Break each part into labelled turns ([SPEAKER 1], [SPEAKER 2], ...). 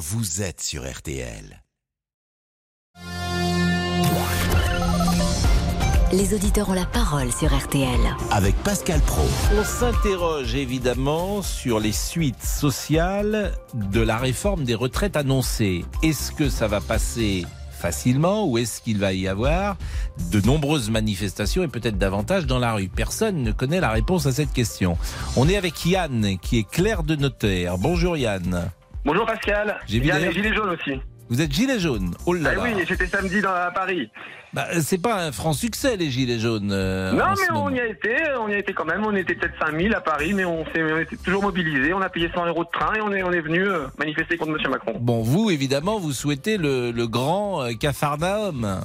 [SPEAKER 1] vous êtes sur RTL.
[SPEAKER 2] Les auditeurs ont la parole sur RTL.
[SPEAKER 1] Avec Pascal Pro.
[SPEAKER 3] On s'interroge évidemment sur les suites sociales de la réforme des retraites annoncée. Est-ce que ça va passer facilement ou est-ce qu'il va y avoir de nombreuses manifestations et peut-être davantage dans la rue? Personne ne connaît la réponse à cette question. On est avec Yann qui est clerc de notaire. Bonjour Yann.
[SPEAKER 4] Bonjour Pascal.
[SPEAKER 3] J'ai
[SPEAKER 4] Il y a
[SPEAKER 3] vu
[SPEAKER 4] les gilets jaunes aussi.
[SPEAKER 3] Vous êtes gilet jaune Oh là
[SPEAKER 4] Ah
[SPEAKER 3] là.
[SPEAKER 4] oui, j'étais samedi dans, à Paris.
[SPEAKER 3] Bah, c'est pas un franc succès les gilets jaunes. euh,
[SPEAKER 4] non, mais on
[SPEAKER 3] moment.
[SPEAKER 4] y a été, on y a été quand même. On était peut-être 5000 à Paris, mais on, s'est- était toujours mobilisés. On a payé 100 euros de train et on est, on est venu euh, manifester contre Monsieur Macron.
[SPEAKER 3] Bon, vous évidemment, vous souhaitez le, le grand euh, Capharnaüm.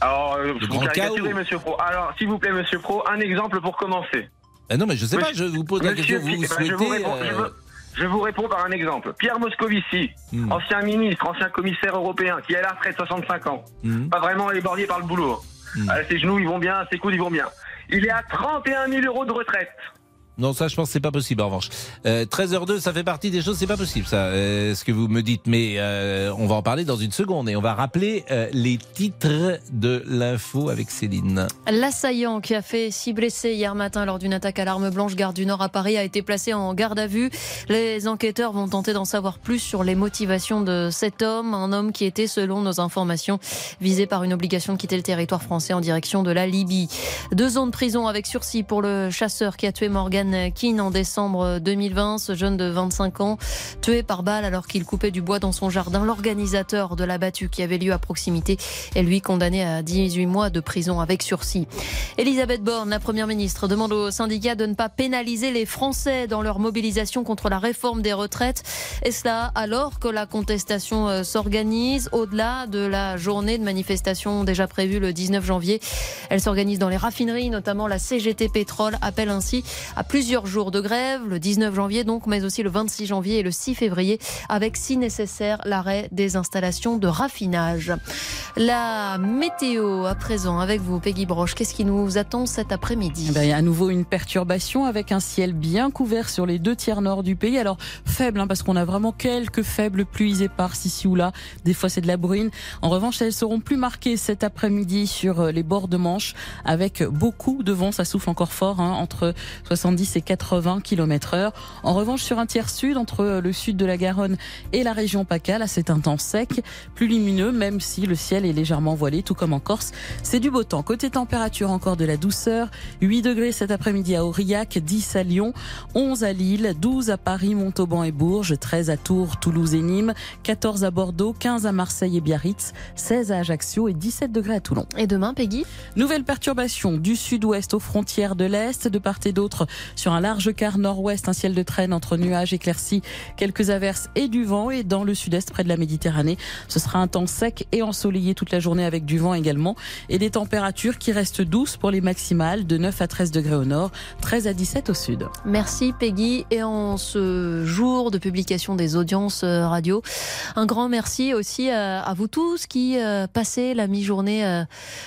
[SPEAKER 4] Alors, euh, vous
[SPEAKER 3] grand
[SPEAKER 4] caricaturez
[SPEAKER 3] chaos.
[SPEAKER 4] Monsieur Pro. Alors, s'il vous plaît, Monsieur Pro, un exemple pour commencer.
[SPEAKER 3] Ah non, mais je sais pas, je vous pose la question. Vous, vous
[SPEAKER 4] je, vous
[SPEAKER 3] souhaitez.
[SPEAKER 4] réponds, je
[SPEAKER 3] euh,
[SPEAKER 4] veux- je vous réponds par un exemple. Pierre Moscovici,
[SPEAKER 3] hmm,
[SPEAKER 4] ancien ministre, ancien commissaire européen, qui est à la retraite 65 ans.
[SPEAKER 3] hmm,
[SPEAKER 4] pas vraiment éborgné par le boulot.
[SPEAKER 3] hmm.
[SPEAKER 4] Euh, ses genoux, ils vont bien, ses coudes, ils vont bien. Il est à 31 000 euros de retraite.
[SPEAKER 3] Non, ça, je pense que c'est pas possible, en revanche. Euh, 13h02, ça fait partie des choses, c'est pas possible, ça, euh, ce que vous me dites. Mais euh, on va en parler dans une seconde et on va rappeler euh, les titres de l'info avec Céline.
[SPEAKER 5] L'assaillant qui a fait six blessés hier matin lors d'une attaque à l'arme blanche gare du Nord à Paris a été placé en garde à vue. Les enquêteurs vont tenter d'en savoir plus sur les motivations de cet homme, un homme qui était, selon nos informations, visé par une obligation de quitter le territoire français en direction de la Libye. Deux ans de prison avec sursis pour le chasseur qui a tué Morgan Keane en décembre 2020. Ce jeune de 25 ans, tué par balle alors qu'il coupait du bois dans son jardin. L'organisateur de la battue qui avait lieu à proximité est lui condamné à 18 mois de prison avec sursis. Elisabeth Borne, la première ministre, demande aux syndicats de ne pas pénaliser les Français dans leur mobilisation contre la réforme des retraites. Et cela alors que la contestation euh, s'organise au-delà de la journée de manifestation déjà prévue le 19 janvier. Elle s'organise dans les raffineries, notamment la CGT Pétrole appelle ainsi à plusieurs jours de grève, le 19 janvier donc, mais aussi le 26 janvier et le 6 février, avec si nécessaire l'arrêt des installations de raffinage. La météo à présent avec vous, Peggy Broche. Qu'est-ce qui nous attend cet après-midi?
[SPEAKER 6] Eh ben, à nouveau une perturbation avec un ciel bien couvert sur les deux tiers nord du pays. Alors faible, hein, parce qu'on a vraiment quelques faibles pluies éparses ici ou là. Des fois c'est de la bruine. En revanche, elles seront plus marquées cet après-midi sur euh, les bords de Manche, avec beaucoup de vent. Ça souffle encore fort, hein, entre 70 et 80 km heure. En revanche, sur un tiers sud, entre le sud de la Garonne et la région PACA, là c'est un temps sec, plus lumineux, même si le ciel est légèrement voilé, tout comme en Corse. C'est du beau temps. Côté température, encore de la douceur. 8 degrés cet après-midi à Aurillac, 10 à Lyon, 11 à Lille, 12 à Paris, Montauban et Bourges, 13 à Tours, Toulouse et Nîmes, 14 à Bordeaux, 15 à Marseille et Biarritz, 16 à Ajaccio et 17 degrés à Toulon.
[SPEAKER 5] Et demain, Peggy?
[SPEAKER 6] Nouvelle perturbation du sud-ouest aux frontières de l'est, de part et d'autre sur un large quart nord-ouest, un ciel de traîne entre nuages éclaircis, quelques averses et du vent. Et dans le sud-est, près de la Méditerranée, ce sera un temps sec et ensoleillé toute la journée avec du vent également. Et des températures qui restent douces pour les maximales, de 9 à 13 degrés au nord, 13 à 17 au sud.
[SPEAKER 5] Merci Peggy. Et en ce jour de publication des audiences euh, radio, un grand merci aussi à, vous tous qui euh, passez la mi-journée euh,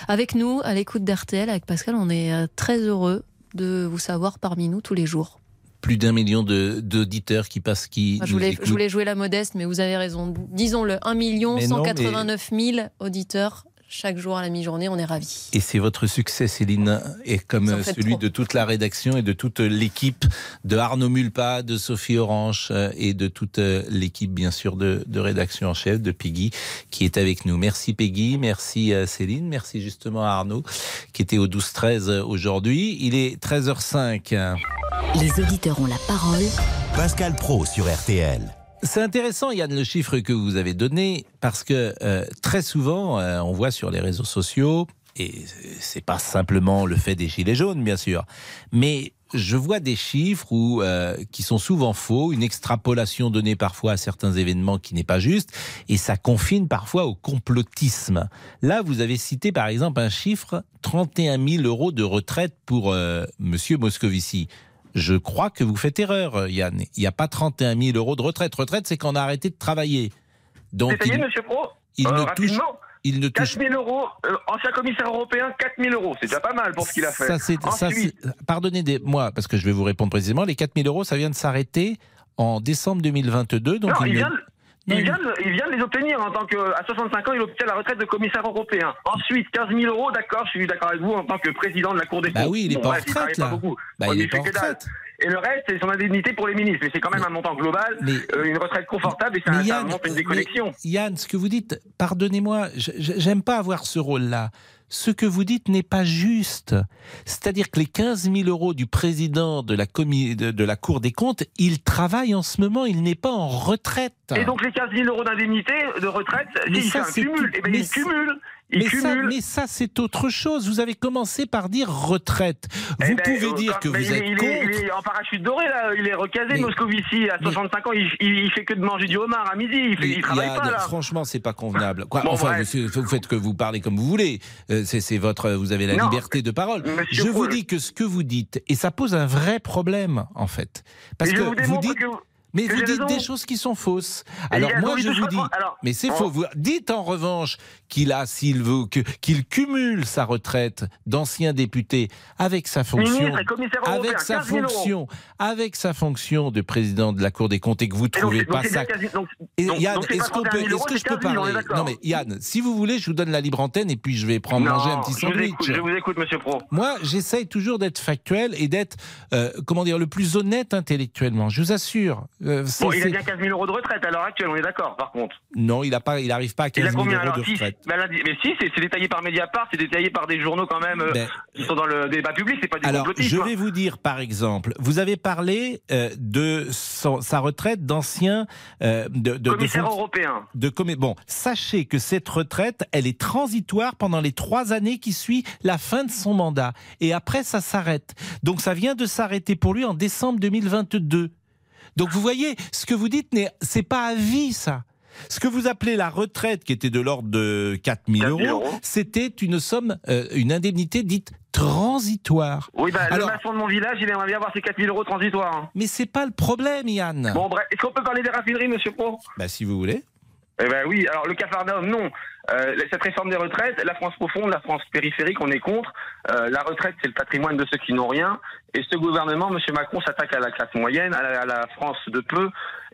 [SPEAKER 5] avec nous à l'écoute d'RTL. Avec Pascal, on est très heureux de vous savoir parmi nous tous les jours.
[SPEAKER 3] Plus d'un million d'auditeurs qui passent, qui
[SPEAKER 5] Moi, je, voulais,
[SPEAKER 3] écoutent.
[SPEAKER 5] je voulais jouer la modeste, mais vous avez raison. Disons-le, 1 million
[SPEAKER 3] Mais non,
[SPEAKER 5] 189 000 auditeurs chaque jour à la mi-journée. On est ravis.
[SPEAKER 3] Et c'est votre succès, Céline, et comme
[SPEAKER 5] en
[SPEAKER 3] celui
[SPEAKER 5] trop.
[SPEAKER 3] de toute la rédaction et de toute l'équipe de Arnaud Mulpa, de Sophie Orange euh, et de toute euh, l'équipe, bien sûr, de, de rédaction en chef, de Peggy, qui est avec nous. Merci Peggy, merci euh, Céline, merci justement à Arnaud, qui était au 12-13 aujourd'hui. Il est 13h05.
[SPEAKER 2] Les auditeurs ont la parole
[SPEAKER 1] Pascal Pro sur RTL.
[SPEAKER 3] C'est intéressant, Yann, le chiffre que vous avez donné, parce que euh, très souvent, euh, on voit sur les réseaux sociaux, et c'est pas simplement le fait des gilets jaunes, bien sûr, mais je vois des chiffres où, euh, qui sont souvent faux, une extrapolation donnée parfois à certains événements qui n'est pas juste, et ça confine parfois au complotisme. Là, vous avez cité par exemple un chiffre 31 000 euros de retraite pour euh, Monsieur Moscovici. Je crois que vous faites erreur, Yann. Il n'y a pas 31 000 euros de retraite. Retraite, c'est quand on a arrêté de travailler. Donc, il,
[SPEAKER 4] Monsieur Pro
[SPEAKER 3] il
[SPEAKER 4] Euh,
[SPEAKER 3] ne touche, il ne
[SPEAKER 4] 4
[SPEAKER 3] touche
[SPEAKER 4] 000 euros, euh, ancien commissaire européen, 4 000 euros. C'est déjà pas mal pour ce qu'il a fait. Ensuite,
[SPEAKER 3] pardonnez-moi, parce que je vais vous répondre précisément. Les 4 000 euros, ça vient de s'arrêter en décembre 2022. Donc,
[SPEAKER 4] non,
[SPEAKER 3] il
[SPEAKER 4] il
[SPEAKER 3] ne-
[SPEAKER 4] vient de-
[SPEAKER 3] Non,
[SPEAKER 4] il, vient de, il vient de les obtenir en tant que, à 65 ans, il obtient la retraite de commissaire européen. Ensuite, 15 000 euros, d'accord, je suis d'accord avec vous, en tant que président de la Cour des
[SPEAKER 3] Bah
[SPEAKER 4] comptes.
[SPEAKER 3] oui, il est
[SPEAKER 4] Bon,
[SPEAKER 3] pas en retraite,
[SPEAKER 4] pas
[SPEAKER 3] là.
[SPEAKER 4] beaucoup.
[SPEAKER 3] Bah, il est pas en retraite.
[SPEAKER 4] Et le reste, c'est son indemnité pour les ministres. Mais c'est quand même un montant global,
[SPEAKER 3] Mais-
[SPEAKER 4] euh, une retraite confortable et ça, ça
[SPEAKER 3] Yann,
[SPEAKER 4] montre une déconnexion.
[SPEAKER 3] Yann, ce que vous dites, pardonnez-moi, j'aime pas avoir ce rôle-là. Ce que vous dites n'est pas juste. C'est-à-dire que les 15 000 euros du président de la, commi- de, de la Cour des comptes, il travaille en ce moment, il n'est pas en retraite.
[SPEAKER 4] Et donc les 15 000 euros d'indemnité de retraite,
[SPEAKER 3] Mais
[SPEAKER 4] s'il
[SPEAKER 3] ça,
[SPEAKER 4] fait un cumul,
[SPEAKER 3] tout-
[SPEAKER 4] eh ben, il cumule.
[SPEAKER 3] Mais ça, mais ça, c'est autre chose. Vous avez commencé par dire retraite.
[SPEAKER 4] Eh
[SPEAKER 3] Vous
[SPEAKER 4] ben,
[SPEAKER 3] pouvez
[SPEAKER 4] euh,
[SPEAKER 3] dire que vous
[SPEAKER 4] il
[SPEAKER 3] êtes
[SPEAKER 4] il est, il est en parachute doré là, il est recasé
[SPEAKER 3] Mais-
[SPEAKER 4] Moscovici à
[SPEAKER 3] mais-
[SPEAKER 4] 65 ans, il, il, fait que de manger du homard à midi, il, fait, il travaille
[SPEAKER 3] Yann,
[SPEAKER 4] pas là.
[SPEAKER 3] Franchement, c'est pas convenable. Quoi,
[SPEAKER 4] Bon,
[SPEAKER 3] enfin, vous, vous faites que vous parlez comme vous voulez. Euh, c'est votre, vous avez la
[SPEAKER 4] Non,
[SPEAKER 3] liberté de parole. Je vous dis que ce que vous dites, et ça pose un vrai problème en fait, parce que
[SPEAKER 4] vous
[SPEAKER 3] dites,
[SPEAKER 4] que
[SPEAKER 3] mais vous dites des choses qui sont fausses. Alors moi, je vous dis.
[SPEAKER 4] Alors,
[SPEAKER 3] mais c'est faux. Vous dites en revanche qu'il a, s'il veut, qu'il cumule sa retraite d'ancien député avec sa fonction
[SPEAKER 4] ministre
[SPEAKER 3] avec sa
[SPEAKER 4] 15 000 euros.
[SPEAKER 3] fonction, avec sa fonction de président de la Cour des comptes et que vous
[SPEAKER 4] donc,
[SPEAKER 3] trouvez
[SPEAKER 4] donc
[SPEAKER 3] pas ça.
[SPEAKER 4] donc-
[SPEAKER 3] Et Yann, est-ce qu'on peut,
[SPEAKER 4] 31 000
[SPEAKER 3] est-ce
[SPEAKER 4] euros,
[SPEAKER 3] que je peux
[SPEAKER 4] 15 000, on est
[SPEAKER 3] parler. Non mais Yann, si vous voulez, je vous donne la libre antenne et puis je vais prendre
[SPEAKER 4] Non,
[SPEAKER 3] manger un petit
[SPEAKER 4] je vous,
[SPEAKER 3] sandwich.
[SPEAKER 4] écoute, je vous écoute, monsieur Pro.
[SPEAKER 3] Moi, j'essaye toujours d'être factuel et d'être, euh, comment dire, le plus honnête intellectuellement. Je vous assure. Euh,
[SPEAKER 4] Bon, il a bien 15 000 euros de retraite à l'heure actuelle, on est d'accord, par contre.
[SPEAKER 3] Non, il a pas, à
[SPEAKER 4] Il
[SPEAKER 3] 15
[SPEAKER 4] a
[SPEAKER 3] 000
[SPEAKER 4] combien
[SPEAKER 3] euros
[SPEAKER 4] alors
[SPEAKER 3] de
[SPEAKER 4] si,
[SPEAKER 3] retraite.
[SPEAKER 4] ben là, Mais si, c'est détaillé par Mediapart, c'est détaillé par des journaux quand même euh,
[SPEAKER 3] Ben,
[SPEAKER 4] qui sont dans le débat public, c'est pas du
[SPEAKER 3] Alors, je vais vous dire, par exemple, vous avez parlé euh, de son- sa retraite d'ancien de, de, de
[SPEAKER 4] Commissaire européen.
[SPEAKER 3] de Bon, sachez que cette retraite, elle est transitoire pendant les trois années qui suivent la fin de son mandat. Et après, ça s'arrête. Donc, ça vient de s'arrêter pour lui en décembre 2022. Donc, vous voyez, ce que vous dites, n'est- c'est pas à vie, ça. Ce que vous appelez la retraite, qui était de l'ordre de 4 000
[SPEAKER 4] 4 000
[SPEAKER 3] euros,
[SPEAKER 4] euros.
[SPEAKER 3] c'était une somme, euh, une indemnité dite transitoire.
[SPEAKER 4] Oui, bah,
[SPEAKER 3] Alors-
[SPEAKER 4] le maçon de mon village, il aimerait bien avoir ses 4 000 euros transitoires. hein.
[SPEAKER 3] Mais c'est pas le problème, Yann.
[SPEAKER 4] Bon, bref, est-ce qu'on peut parler des raffineries, monsieur Pro?
[SPEAKER 3] Bah, si vous voulez.
[SPEAKER 4] Eh ben oui, alors le cafarnaum, non. Euh, cette réforme des retraites, la France profonde, la France périphérique, on est contre. Euh, la retraite, c'est le patrimoine de ceux qui n'ont rien. Et ce gouvernement, Monsieur Macron, s'attaque à la classe moyenne, à la, France de peu.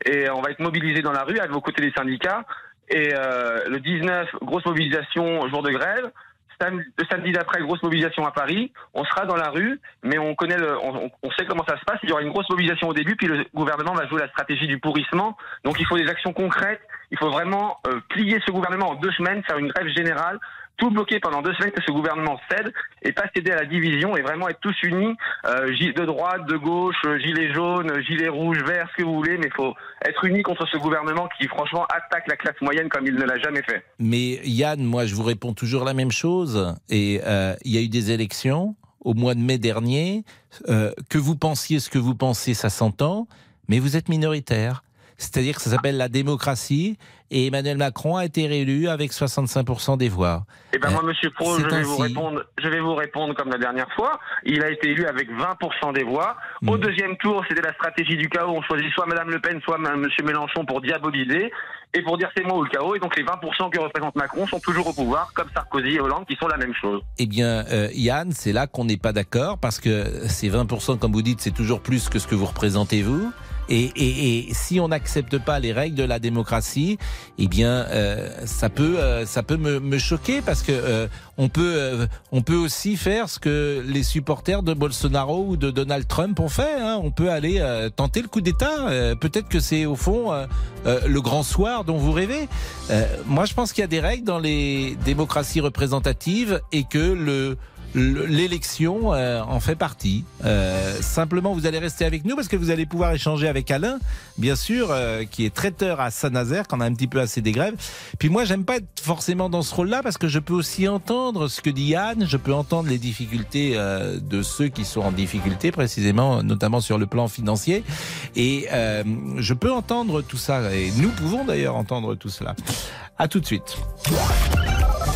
[SPEAKER 4] Et on va être mobilisé dans la rue, à vos côtés des syndicats. Et euh, le 19, grosse mobilisation, jour de grève. Le samedi d'après, grosse mobilisation à Paris. On sera dans la rue, mais on connaît, on sait comment ça se passe. Il y aura une grosse mobilisation au début, puis le gouvernement va jouer la stratégie du pourrissement. Donc il faut des actions concrètes. Il faut vraiment euh, plier ce gouvernement en deux semaines, faire une grève générale, tout bloquer pendant deux semaines que ce gouvernement cède et pas céder à la division et vraiment être tous unis, euh, de droite, de gauche, euh, gilet jaune, gilet rouge, vert, ce que vous voulez, mais il faut être unis contre ce gouvernement qui franchement attaque la classe moyenne comme il ne l'a jamais fait.
[SPEAKER 3] Mais Yann, moi, je vous réponds toujours la même chose. Et il y a eu des élections au mois de mai dernier. Que vous pensiez ce que vous pensez, ça s'entend, mais vous êtes minoritaire. C'est-à-dire que ça s'appelle la démocratie. Et Emmanuel Macron a été réélu avec 65% des voix.
[SPEAKER 4] Eh ben
[SPEAKER 3] Euh,
[SPEAKER 4] moi, Monsieur Pro, je vais vous répondre. Je vais vous répondre comme la dernière fois. Il a été élu avec 20% des voix. Au
[SPEAKER 3] Mm.
[SPEAKER 4] deuxième tour, c'était la stratégie du chaos. On choisit soit Madame Le Pen, soit Monsieur Mélenchon pour diaboliser et pour dire c'est moi ou le chaos. Et donc les 20% que représente Macron sont toujours au pouvoir, comme Sarkozy et Hollande, qui sont la même chose.
[SPEAKER 3] Eh bien, euh, Yann, c'est là qu'on n'est pas d'accord parce que ces 20%, comme vous dites, c'est toujours plus que ce que vous représentez vous. Et, et, et si on n'accepte pas les règles de la démocratie, eh bien, euh, ça peut, euh, ça peut me, me choquer parce que euh, on peut, euh, on peut aussi faire ce que les supporters de Bolsonaro ou de Donald Trump ont fait. Hein. On peut aller euh, tenter le coup d'État. Euh, Peut-être que c'est au fond le grand soir dont vous rêvez. Moi, je pense qu'il y a des règles dans les démocraties représentatives et que le- l'élection euh, en fait partie. Euh, simplement, vous allez rester avec nous parce que vous allez pouvoir échanger avec Alain, bien sûr, euh, qui est traiteur à Saint-Nazaire, qu'on a un petit peu assez des grèves. Puis moi, j'aime pas être forcément dans ce rôle-là parce que je peux aussi entendre ce que dit Yann, je peux entendre les difficultés euh, de ceux qui sont en difficulté, précisément, notamment sur le plan financier. Et euh, je peux entendre tout ça. Et nous pouvons d'ailleurs entendre tout cela. À tout de suite.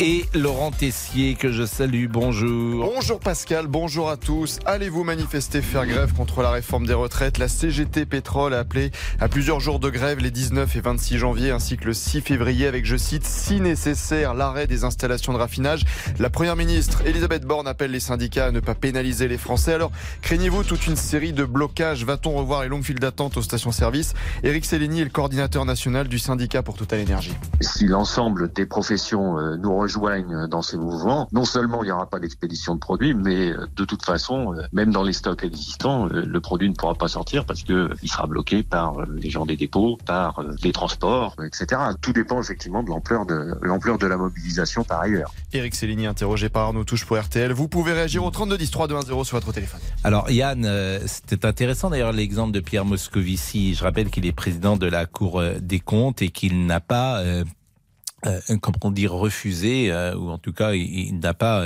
[SPEAKER 3] Et Laurent Tessier, que je salue, bonjour.
[SPEAKER 7] Bonjour Pascal, bonjour à tous. Allez-vous manifester, faire grève contre la réforme des retraites? La CGT Pétrole a appelé à plusieurs jours de grève les 19 et 26 janvier ainsi que le 6 février avec, je cite, si nécessaire, l'arrêt des installations de raffinage. La première ministre Elisabeth Borne appelle les syndicats à ne pas pénaliser les Français. Alors, craignez-vous toute une série de blocages? Va-t-on revoir les longues files d'attente aux stations-service? Éric Cellini est le coordinateur national du syndicat pour Total Énergie.
[SPEAKER 8] Si l'ensemble des professions euh, nous rejoignent dans ces mouvements, non seulement il n'y aura pas d'expédition de produits, mais euh, de toute façon, euh, même dans les stocks existants, le produit ne pourra pas sortir parce que il sera bloqué par les gens des dépôts, par les transports, etc. Tout dépend effectivement de l'ampleur de l'ampleur de la mobilisation par ailleurs.
[SPEAKER 7] Éric Cellini interrogé par Arnaud Touche pour RTL. Vous pouvez réagir au 32 10 3 2 1 0 sur votre téléphone.
[SPEAKER 3] Alors Yann, c'était intéressant d'ailleurs l'exemple de Pierre Moscovici. Je rappelle qu'il est président de la Cour des comptes et qu'il n'a pas euh, comment dire, refusé, euh, ou en tout cas, il, n'a pas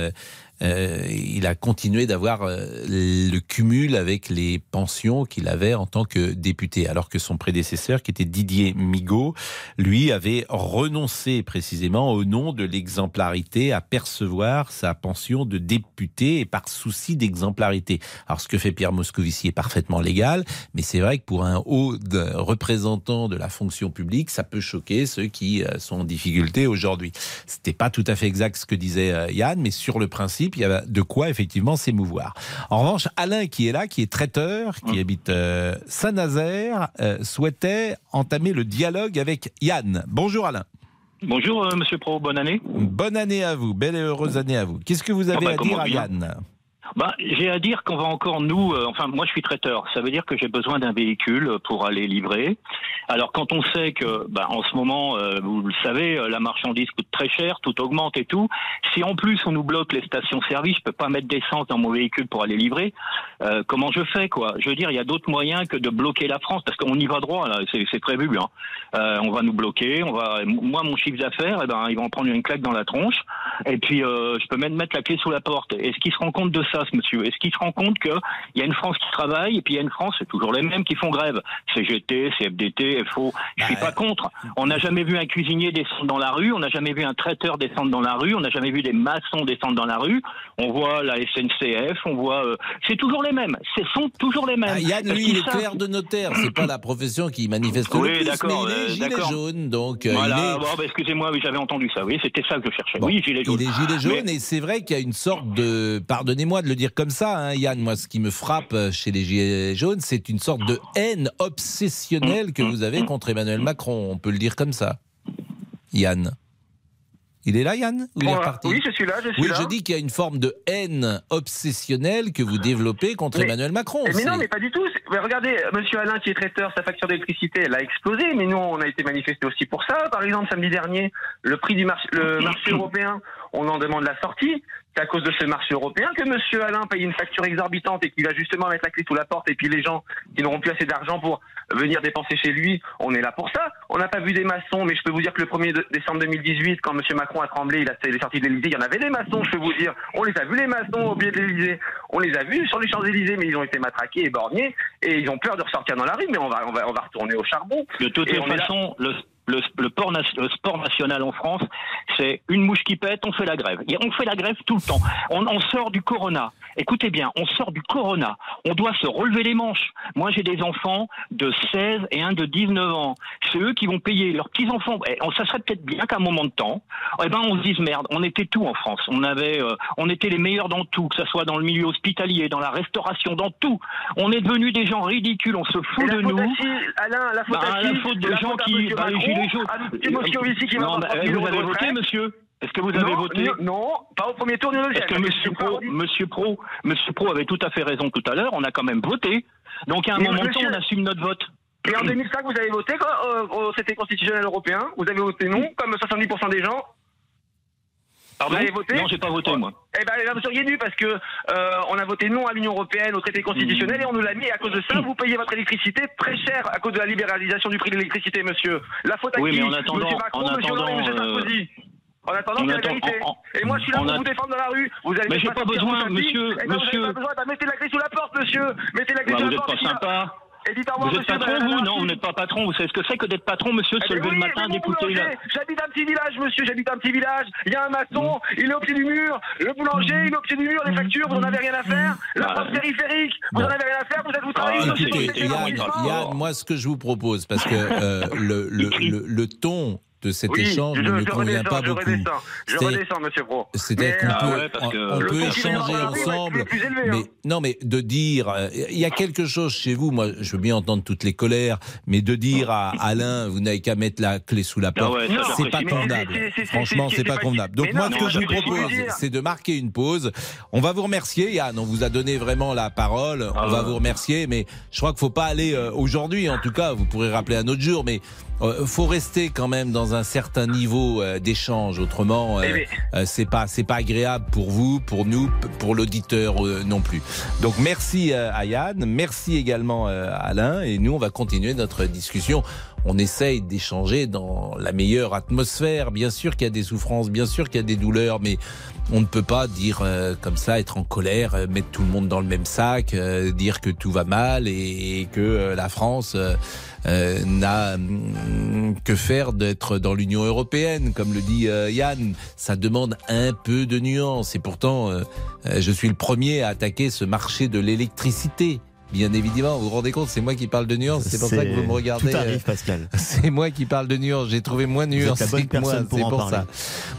[SPEAKER 3] euh, il a continué d'avoir euh, le cumul avec les pensions qu'il avait en tant que député, alors que son prédécesseur, qui était Didier Migaud, lui avait renoncé précisément au nom de l'exemplarité à percevoir sa pension de député et par souci d'exemplarité. Alors ce que fait Pierre Moscovici est parfaitement légal, mais c'est vrai que pour un haut représentant de la fonction publique, ça peut choquer ceux qui euh, sont en difficulté aujourd'hui. C'était pas tout à fait exact ce que disait Yann, mais sur le principe, il y a de quoi effectivement s'émouvoir. En revanche, Alain qui est là, qui est traiteur, qui habite euh, Saint-Nazaire, euh, souhaitait entamer le dialogue avec Yann. Bonjour Alain.
[SPEAKER 9] Bonjour euh, Monsieur Pro, bonne année.
[SPEAKER 3] Bonne année à vous, belle et heureuse année à vous. Qu'est-ce que vous avez ah bah, à dire à Yann?
[SPEAKER 9] Bah, j'ai à dire qu'on va encore nous, euh, enfin moi je suis traiteur, ça veut dire que j'ai besoin d'un véhicule pour aller livrer. Alors quand on sait que, bah, en ce moment, euh, vous le savez, euh, la marchandise coûte très cher, tout augmente et tout. Si en plus on nous bloque les stations-service, je peux pas mettre d'essence dans mon véhicule pour aller livrer. Comment je fais quoi? Je veux dire, il y a d'autres moyens que de bloquer la France parce qu'on y va droit là, c'est prévu. Hein. on va nous bloquer, on va, moi mon chiffre d'affaires, eh ben ils vont prendre une claque dans la tronche et puis je peux même mettre la clé sous la porte. Est-ce qu'ils se rendent compte de ça monsieur? Est-ce qu'il se rend compte qu'il y a une France qui travaille et puis il y a une France, c'est toujours les mêmes qui font grève CGT, CFDT, FO. Je suis bah, pas contre. On n'a jamais vu un cuisinier descendre dans la rue, on n'a jamais vu un traiteur descendre dans la rue, on n'a jamais vu des maçons descendre dans la rue. On voit la SNCF, on voit. Euh, c'est toujours les mêmes. Ce sont toujours les mêmes. Ah,
[SPEAKER 3] Yann, lui, il est clair de notaire. C'est pas la profession qui manifeste oui, le plus, mais il est euh, gilet jaune. Donc, euh,
[SPEAKER 9] voilà. Bah, excusez-moi, oui, j'avais entendu ça. Oui, c'était ça que je cherchais. oui, gilet jaune.
[SPEAKER 3] Il est gilet jaune et c'est vrai qu'il y a une sorte de. Pardonnez-moi de le dire comme ça, hein, Yann. Moi, ce qui me frappe chez les Gilets jaunes, c'est une sorte de haine obsessionnelle que vous avez contre Emmanuel Macron. On peut le dire comme ça. Yann. Il est là, Yann
[SPEAKER 4] il est reparti Oui, je suis là. Je suis
[SPEAKER 3] oui, je dis qu'il y a une forme de haine obsessionnelle que vous développez contre Emmanuel Macron.
[SPEAKER 4] Mais non, mais pas du tout. regardez, Monsieur Alain, qui est traiteur, sa facture d'électricité, elle a explosé. Mais nous, on a été manifesté aussi pour ça. Par exemple, samedi dernier, le prix du marché, le marché européen, on en demande la sortie. C'est à cause de ce marché européen que Monsieur Alain paye une facture exorbitante et qu'il va justement mettre la clé sous la porte. Et puis les gens qui n'auront plus assez d'argent pour venir dépenser chez lui, on est là pour ça. On n'a pas vu des maçons, mais je peux vous dire que le 1er décembre 2018, quand Monsieur Macron a tremblé, il, a, il est sorti de l'Élysée, il y en avait des maçons, je peux vous dire. On les a vus les maçons au pied de l'Élysée. On les a vus sur les Champs-Élysées, mais ils ont été matraqués et borgnés et ils ont peur de ressortir dans la rue, mais on va, on va, on va retourner au charbon.
[SPEAKER 9] De toute façon, le le, le, sport national en France, c'est une mouche qui pète, on fait la grève. Et on fait la grève tout le temps. On, on, sort du corona. Écoutez bien, on sort du corona. On doit se relever les manches. Moi, j'ai des enfants de 16 et un de 19 ans. C'est eux qui vont payer leurs petits-enfants. Eh, ça serait peut-être bien qu'à un moment de temps, eh ben, on se dise merde, on était tout en France. On avait, euh, on était les meilleurs dans tout, que ce soit dans le milieu hospitalier, dans la restauration, dans tout. On est devenus des gens ridicules, on se fout de nous.
[SPEAKER 4] Alain, la faute,
[SPEAKER 9] bah, la faute des gens qui, bah, vous avez voté, monsieur est-ce que vous avez voté
[SPEAKER 4] Non, pas au premier tour ni au deuxième.
[SPEAKER 9] Parce que Monsieur Pro, Monsieur Pro, Monsieur Pro avait tout à fait raison tout à l'heure. On a quand même voté. Donc à un moment donné, on assume notre vote.
[SPEAKER 4] Et en 2005, vous avez voté euh, au CT constitutionnel européen. Vous avez voté non, comme 70% des gens.
[SPEAKER 9] Pardon vous avez voté Non, j'ai pas voté moi.
[SPEAKER 4] Eh ben, vous seriez dû parce que euh, on a voté non à l'Union européenne, au traité constitutionnel, et on nous l'a mis. à cause de ça, vous payez votre électricité très cher à cause de la libéralisation du prix de l'électricité, monsieur. La faute à
[SPEAKER 9] oui,
[SPEAKER 4] qui
[SPEAKER 9] Mais en attendant,
[SPEAKER 4] Monsieur Macron,
[SPEAKER 9] en
[SPEAKER 4] Monsieur Hollande et Monsieur Sarkozy. En attendant, c'est la vérité. et moi, je suis là pour vous défendre dans la rue.
[SPEAKER 9] Vous allez mais j'ai pas besoin, monsieur,
[SPEAKER 4] eh ben,
[SPEAKER 9] monsieur.
[SPEAKER 4] Vous avez pas besoin, bah, mettez la clé sous la porte, monsieur. Mettez la clé
[SPEAKER 9] bah,
[SPEAKER 4] sous
[SPEAKER 9] la
[SPEAKER 4] porte.
[SPEAKER 9] Vous êtes pas sympa.
[SPEAKER 4] Et dites au revoir,
[SPEAKER 9] Vous êtes patron, vous
[SPEAKER 4] la
[SPEAKER 9] Non, vous n'êtes pas patron. Vous savez ce que c'est que d'être patron, monsieur, de
[SPEAKER 4] Eh
[SPEAKER 9] se
[SPEAKER 4] ben
[SPEAKER 9] lever le matin, d'écouter la...
[SPEAKER 4] J'habite un petit village, monsieur, j'habite un petit village. Il y a un maçon, il est au pied du mur. Le boulanger, il est au pied du mur. Les factures, vous n'en avez rien à faire. La
[SPEAKER 9] Ah,
[SPEAKER 4] France périphérique, vous n'en avez rien à faire. Vous êtes vous
[SPEAKER 9] Ah,
[SPEAKER 4] travaillez société
[SPEAKER 3] Yann, moi, ce que je vous propose, parce que euh, le ton de cet
[SPEAKER 4] Oui,
[SPEAKER 3] échange ne me convient pas
[SPEAKER 4] je
[SPEAKER 3] beaucoup.
[SPEAKER 4] redescends, je
[SPEAKER 3] C'est-
[SPEAKER 4] redescends, monsieur Pro.
[SPEAKER 3] C'est-à-dire qu'on
[SPEAKER 9] Ah
[SPEAKER 3] peut,
[SPEAKER 9] ouais, parce que
[SPEAKER 3] on,
[SPEAKER 9] le
[SPEAKER 3] peut échanger ensemble.
[SPEAKER 4] élevé,
[SPEAKER 3] mais
[SPEAKER 4] hein.
[SPEAKER 3] non, mais de dire, euh, il y a quelque chose chez vous. Moi, je veux bien entendre toutes les colères, mais de dire à Alain, vous n'avez qu'à mettre la clé sous la
[SPEAKER 9] Ah
[SPEAKER 3] porte,
[SPEAKER 9] ouais,
[SPEAKER 3] c'est pas convenable. Franchement,
[SPEAKER 4] c'est-
[SPEAKER 3] pas convenable. Donc moi, ce que je vous propose, c'est de marquer une pause. On va vous remercier, Yann. On vous a donné vraiment la parole.
[SPEAKER 9] Ah
[SPEAKER 3] On va
[SPEAKER 9] ouais.
[SPEAKER 3] vous remercier, mais je crois qu'il faut pas aller euh, aujourd'hui. En tout cas, vous pourrez rappeler un autre jour, mais euh, faut rester quand même dans un certain niveau euh, d'échange. Autrement, euh,
[SPEAKER 4] Eh
[SPEAKER 3] euh, c'est pas c'est pas agréable pour vous, pour nous, pour l'auditeur euh, non plus. Donc merci euh, à Yann, merci également euh, à Alain, et nous on va continuer notre discussion. On essaye d'échanger dans la meilleure atmosphère. Bien sûr qu'il y a des souffrances, bien sûr qu'il y a des douleurs, mais on ne peut pas dire euh, comme ça, être en colère, euh, mettre tout le monde dans le même sac, euh, dire que tout va mal et, et que euh, la France euh, n'a hum, que faire d'être dans l'Union européenne, comme le dit euh, Yann. Ça demande un peu de nuance. Et pourtant, euh, euh, je suis le premier à attaquer ce marché de l'électricité. Bien évidemment, vous vous rendez compte, c'est moi qui parle de nuance, c'est pour ça que vous me regardez.
[SPEAKER 10] Tout
[SPEAKER 3] euh,
[SPEAKER 10] arrive, Pascal.
[SPEAKER 3] c'est moi qui parle de nuances. J'ai trouvé moins
[SPEAKER 10] la bonne
[SPEAKER 3] que moi.
[SPEAKER 10] personne pour
[SPEAKER 3] C'est
[SPEAKER 10] en
[SPEAKER 3] pour ça.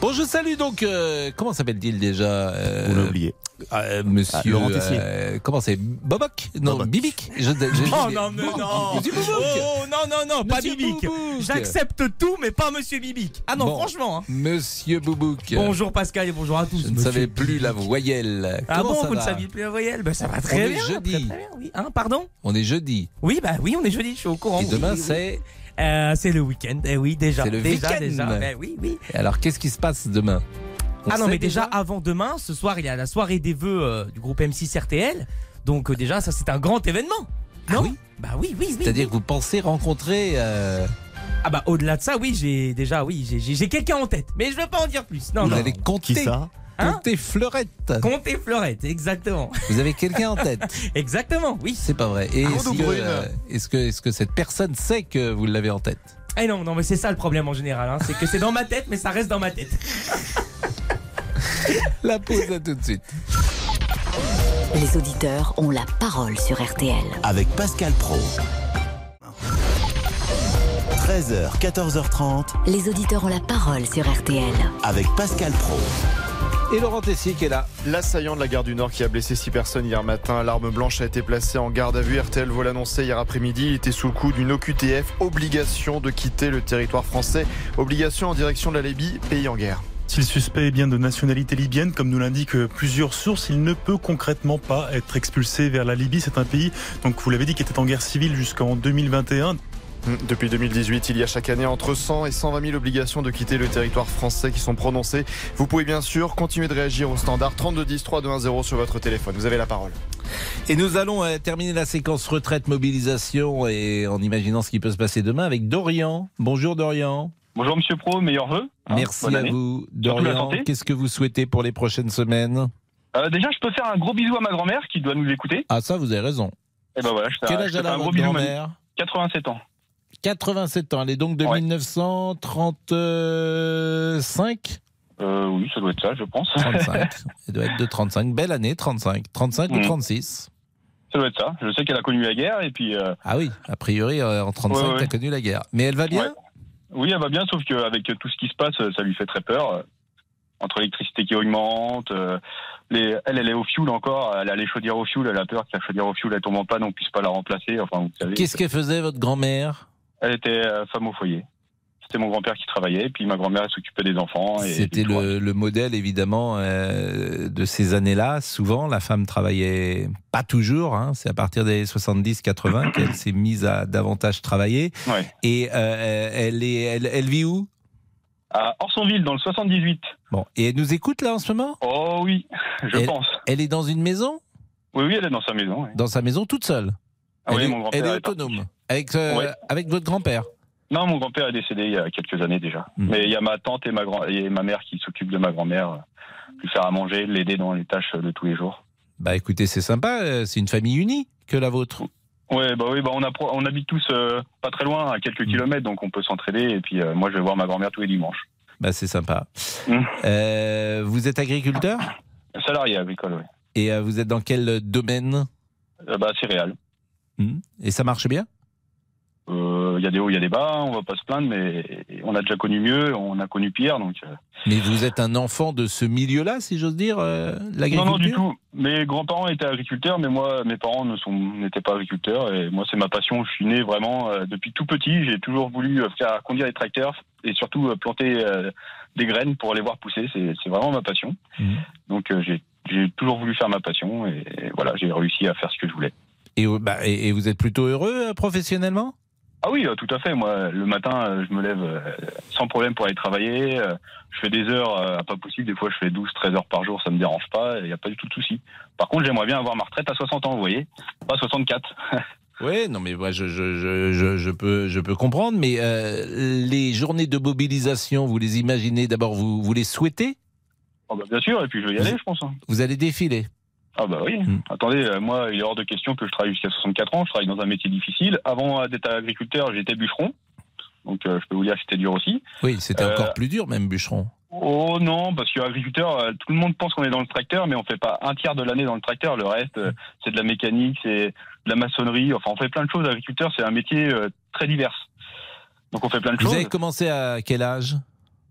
[SPEAKER 3] Bon, je salue donc. euh, comment s'appelle-t-il déjà euh,
[SPEAKER 10] Vous l'avez oublié.
[SPEAKER 3] euh, Monsieur.
[SPEAKER 10] Ah,
[SPEAKER 3] euh, comment c'est Boboc? Non,
[SPEAKER 10] Boboc.
[SPEAKER 3] Bibic. Je, je-
[SPEAKER 11] Oh non, mais
[SPEAKER 3] Bon,
[SPEAKER 11] non
[SPEAKER 3] Monsieur.
[SPEAKER 11] Oh non, non, non, pas
[SPEAKER 3] Monsieur
[SPEAKER 11] Bibic. J'accepte tout, mais pas Monsieur Bibic Ah non,
[SPEAKER 3] Bon.
[SPEAKER 11] franchement hein.
[SPEAKER 3] Monsieur Boubouk.
[SPEAKER 11] Bonjour Pascal et bonjour à tous
[SPEAKER 3] Je ne savais plus
[SPEAKER 11] Bibic.
[SPEAKER 3] la voyelle.
[SPEAKER 11] Ah
[SPEAKER 3] Comment
[SPEAKER 11] bon, vous ne saviez plus la voyelle? Ben ça va
[SPEAKER 3] On
[SPEAKER 11] très bien
[SPEAKER 3] jeudi.
[SPEAKER 11] très, très bien, oui. Hein, pardon?
[SPEAKER 3] On est jeudi.
[SPEAKER 11] Oui, bah oui, on est jeudi, je suis au courant
[SPEAKER 3] Et demain,
[SPEAKER 11] oui,
[SPEAKER 3] c'est.
[SPEAKER 11] Euh, C'est le week-end, eh oui, déjà
[SPEAKER 3] C'est le
[SPEAKER 11] déjà,
[SPEAKER 3] week-end.
[SPEAKER 11] déjà, ben oui, oui
[SPEAKER 3] Alors, qu'est-ce qui se passe demain? On
[SPEAKER 11] Ah non, mais déjà, avant demain, ce soir, il y a la soirée des vœux euh, du groupe M6 RTL. Donc euh, déjà, ça c'est un grand événement. Non?
[SPEAKER 3] Ah oui?
[SPEAKER 11] Bah oui, oui, oui.
[SPEAKER 3] C'est-à-dire
[SPEAKER 11] oui.
[SPEAKER 3] que vous pensez rencontrer. euh,
[SPEAKER 11] Ah bah au-delà de ça, oui, j'ai déjà, oui, j'ai- quelqu'un en tête. Mais je veux pas en dire plus. Non,
[SPEAKER 3] vous
[SPEAKER 11] non.
[SPEAKER 3] allez
[SPEAKER 10] Qui
[SPEAKER 3] compter.
[SPEAKER 10] ça?
[SPEAKER 11] Hein
[SPEAKER 3] compter fleurette.
[SPEAKER 11] Comte et Fleurette, exactement.
[SPEAKER 3] Vous avez quelqu'un en tête.
[SPEAKER 11] Exactement, oui.
[SPEAKER 3] C'est pas vrai. Et est-ce que, euh, est-ce que, est-ce que cette personne sait que vous l'avez en tête?
[SPEAKER 11] Eh non, non, mais c'est ça le problème en général. hein. C'est que c'est dans ma tête, mais ça reste dans ma tête.
[SPEAKER 3] La pause à tout de suite.
[SPEAKER 2] Les auditeurs ont la parole sur RTL.
[SPEAKER 1] Avec Pascal Pro. 13h, 14h30
[SPEAKER 2] Les auditeurs ont la parole sur RTL.
[SPEAKER 1] avec Pascal Pro.
[SPEAKER 3] Et Laurent Tessier qui est là.
[SPEAKER 7] L'assaillant de la gare du Nord qui a blessé six personnes hier matin. L'arme blanche a été placée en garde à vue. RTL vous l'annonçait hier après-midi. Il était sous le coup d'une OQTF. Obligation de quitter le territoire français. Obligation en direction de la Libye, pays en guerre.
[SPEAKER 12] Si le suspect est bien de nationalité libyenne, comme nous l'indiquent plusieurs sources, il ne peut concrètement pas être expulsé vers la Libye. C'est un pays, donc vous l'avez dit, qui était en guerre civile jusqu'en 2021.
[SPEAKER 7] Hum, Depuis 2018, il y a chaque année entre 100 et 120 000 obligations de quitter le territoire français qui sont prononcées. Vous pouvez bien sûr continuer de réagir au standard 32 10 3 2 1 0 sur votre téléphone. Vous avez la parole.
[SPEAKER 3] Et nous allons euh, terminer la séquence retraite mobilisation et en imaginant ce qui peut se passer demain avec Dorian. Bonjour Dorian.
[SPEAKER 9] Bonjour Monsieur Pro, meilleurs vœux. Hein,
[SPEAKER 3] Merci
[SPEAKER 9] bonne
[SPEAKER 3] à
[SPEAKER 9] année.
[SPEAKER 3] vous Dorian. Qu'est-ce que vous souhaitez pour les prochaines semaines?
[SPEAKER 9] Euh, déjà, je peux faire un gros bisou à ma grand-mère qui doit nous écouter.
[SPEAKER 3] Ah ça vous avez raison.
[SPEAKER 9] Et ben voilà, je fais,
[SPEAKER 3] Quel
[SPEAKER 9] un-
[SPEAKER 3] âge a votre grand-mère?
[SPEAKER 9] 87 ans.
[SPEAKER 3] 87 ans. Elle est donc de
[SPEAKER 9] Ouais.
[SPEAKER 3] 1935
[SPEAKER 9] Euh, oui, ça doit être ça, je pense.
[SPEAKER 3] 35. Elle doit être de 35. Belle année, 35. 35 ou
[SPEAKER 9] Mm.
[SPEAKER 3] 36
[SPEAKER 9] ça doit être ça. Je sais qu'elle a connu la guerre et puis euh,
[SPEAKER 3] Ah oui, a priori, euh, en 35,
[SPEAKER 9] Ouais, ouais.
[SPEAKER 3] t'as connu la guerre. Mais elle va bien?
[SPEAKER 9] Ouais. oui, elle va bien, sauf qu'avec tout ce qui se passe, ça lui fait très peur. Entre l'électricité qui augmente, euh, les, elle, elle est au fioul encore. Elle a les chaudières au fioul. Elle a peur que la chaudière au fioul elle tombe en panne, on puisse pas la remplacer. Enfin, vous savez.
[SPEAKER 3] Qu'est-ce qu'elle faisait, votre grand-mère?
[SPEAKER 9] Elle était euh, femme au foyer. C'était mon grand-père qui travaillait, puis ma grand-mère s'occupait des enfants.
[SPEAKER 3] C'était le, le modèle, évidemment, euh, de ces années-là. Souvent, la femme travaillait pas toujours. hein. C'est à partir des 70-80 qu'elle s'est mise à davantage travailler.
[SPEAKER 9] Ouais.
[SPEAKER 3] Et euh, elle, est, elle, elle vit où?
[SPEAKER 9] À Orsonville, dans le 78.
[SPEAKER 3] Bon, et elle nous écoute là en ce moment?
[SPEAKER 9] Oh oui, je
[SPEAKER 3] Elle-
[SPEAKER 9] pense.
[SPEAKER 3] Elle est dans une maison?
[SPEAKER 9] Oui, oui, elle est dans sa maison. oui.
[SPEAKER 3] Dans sa maison toute seule?
[SPEAKER 9] Ah
[SPEAKER 3] Elle
[SPEAKER 9] oui,
[SPEAKER 3] est,
[SPEAKER 9] mon
[SPEAKER 3] elle autonome avec, euh,
[SPEAKER 9] Ouais.
[SPEAKER 3] avec votre grand-père
[SPEAKER 9] Non, mon grand-père est décédé il y a quelques années déjà.
[SPEAKER 3] Mhm.
[SPEAKER 9] Mais il y a ma tante et ma, grand et ma mère qui s'occupent de ma grand-mère, euh, lui faire à manger, l'aider dans les tâches de tous les jours.
[SPEAKER 3] Bah écoutez, c'est sympa, euh, c'est une famille unie que la vôtre.
[SPEAKER 10] Ouais, bah oui, bah on, a, pro- on habite tous euh, pas très loin, à quelques kilomètres, donc on peut s'entraider. Et puis euh, moi, je vais voir ma grand-mère tous les dimanches.
[SPEAKER 3] Bah, c'est sympa. Euh, vous êtes agriculteur?
[SPEAKER 10] Salarié agricole, oui.
[SPEAKER 3] Et euh, vous êtes dans quel domaine?
[SPEAKER 10] Euh, bah, céréales.
[SPEAKER 3] Et ça marche bien?
[SPEAKER 10] Euh, Il y a des hauts, il y a des bas, on va pas se plaindre, mais on a déjà connu mieux, on a connu pire, donc. euh,
[SPEAKER 3] Mais vous êtes un enfant de ce milieu-là, si j'ose dire, euh,
[SPEAKER 10] Non,
[SPEAKER 3] l'agriculture
[SPEAKER 10] non, du tout. Mes grands-parents étaient agriculteurs, mais moi, mes parents ne n'étaient pas agriculteurs. Et moi, c'est ma passion. Je suis né vraiment euh, depuis tout petit. J'ai toujours voulu euh, faire conduire des tracteurs et surtout euh, planter euh, des graines pour les voir pousser. C'est, vraiment ma passion.
[SPEAKER 3] Mhm.
[SPEAKER 10] Donc, euh, j'ai, toujours voulu faire ma passion et, et voilà, j'ai réussi à faire ce que je voulais.
[SPEAKER 3] Et, euh, bah, et vous êtes plutôt heureux euh, professionnellement?
[SPEAKER 10] Ah oui, euh, tout à fait. Moi, le matin, euh, je me lève euh, sans problème pour aller travailler. Je fais des heures pas possible. Des fois, je fais 12, 13 heures par jour. Ça me dérange pas. Il n'y a pas du tout de souci. Par contre, j'aimerais bien avoir ma retraite à 60 ans, vous voyez. Pas 64.
[SPEAKER 3] Oui, non, mais moi, je, je, je, je, je peux, je peux comprendre. Mais euh, les journées de mobilisation, vous les imaginez d'abord, vous, vous les souhaitez?
[SPEAKER 10] Oh, bah, bien sûr. Et puis, je vais y aller, je pense. hein.
[SPEAKER 3] Vous allez défiler?
[SPEAKER 10] Ah bah oui.
[SPEAKER 3] Mm.
[SPEAKER 10] Attendez, euh, moi, il est hors de question que je travaille jusqu'à 64 ans. Je travaille dans un métier difficile. Avant euh, d'être agriculteur, j'étais bûcheron. Donc, euh, je peux vous dire que c'était dur aussi.
[SPEAKER 3] Oui, c'était
[SPEAKER 10] Euh,
[SPEAKER 3] encore plus dur, même bûcheron.
[SPEAKER 10] Oh non, parce qu'agriculteur, euh, tout le monde pense qu'on est dans le tracteur, mais on fait pas un tiers de l'année dans le tracteur. Le reste, euh, c'est de la mécanique, c'est de la maçonnerie. Enfin, on fait plein de choses. Agriculteur, c'est un métier euh, très divers. Donc, on fait plein de
[SPEAKER 3] Vous
[SPEAKER 10] choses.
[SPEAKER 3] avez commencé à quel âge?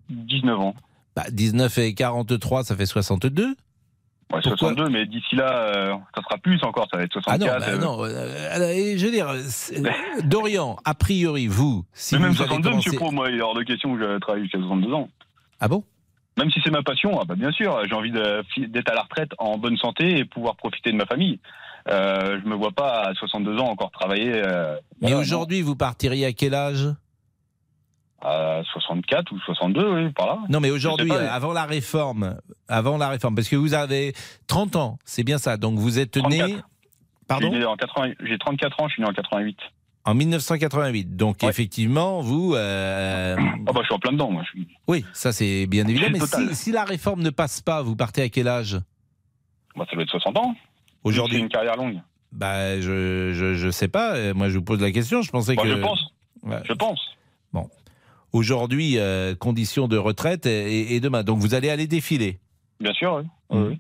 [SPEAKER 10] 19 ans.
[SPEAKER 3] bah, 19 et 43, ça fait 62
[SPEAKER 10] Ouais,
[SPEAKER 3] Pourquoi
[SPEAKER 10] 62, mais d'ici là, euh, ça sera plus encore. Ça va être
[SPEAKER 3] Ah non,
[SPEAKER 10] 64.
[SPEAKER 3] bah
[SPEAKER 10] euh,
[SPEAKER 3] non. euh, je veux dire, Dorian, a priori, vous, si
[SPEAKER 10] mais même
[SPEAKER 3] vous avez
[SPEAKER 10] 62,
[SPEAKER 3] commencé...
[SPEAKER 10] monsieur Pro, moi, il est hors de question que je travaille jusqu'à 62 ans.
[SPEAKER 3] Ah bon?
[SPEAKER 10] Même si c'est ma passion, ah bah bien sûr, j'ai envie d'être à la retraite en bonne santé et pouvoir profiter de ma famille. Je me vois pas à 62 ans encore travailler.
[SPEAKER 3] Mais aujourd'hui, vous partiriez à quel âge?
[SPEAKER 10] À 64 ou 62, oui, par là.
[SPEAKER 3] Non, mais aujourd'hui, euh, avant la réforme, avant la réforme, parce que vous avez 30 ans, c'est bien ça. Donc vous êtes né,
[SPEAKER 10] 34.
[SPEAKER 3] pardon,
[SPEAKER 10] Je suis né 80 J'ai 34 ans, je suis né en 88.
[SPEAKER 3] en 1988. Donc
[SPEAKER 10] Ouais.
[SPEAKER 3] effectivement, vous, euh,
[SPEAKER 10] Ah bah je suis en plein dedans, moi.
[SPEAKER 3] Oui, ça c'est bien évident. Mais si, si la réforme ne passe pas, vous partez à quel âge?
[SPEAKER 10] Bah, ça doit être 60 ans. C'est
[SPEAKER 3] Aujourd'hui
[SPEAKER 10] une carrière longue.
[SPEAKER 3] Bah, je, je, je sais pas. Euh, Moi, je vous pose la question. Je pensais
[SPEAKER 10] Moi,
[SPEAKER 3] que
[SPEAKER 10] je pense.
[SPEAKER 3] Ouais.
[SPEAKER 10] Je pense.
[SPEAKER 3] Aujourd'hui, euh, conditions de retraite et, et demain. Donc vous allez aller défiler.
[SPEAKER 10] Bien sûr, oui.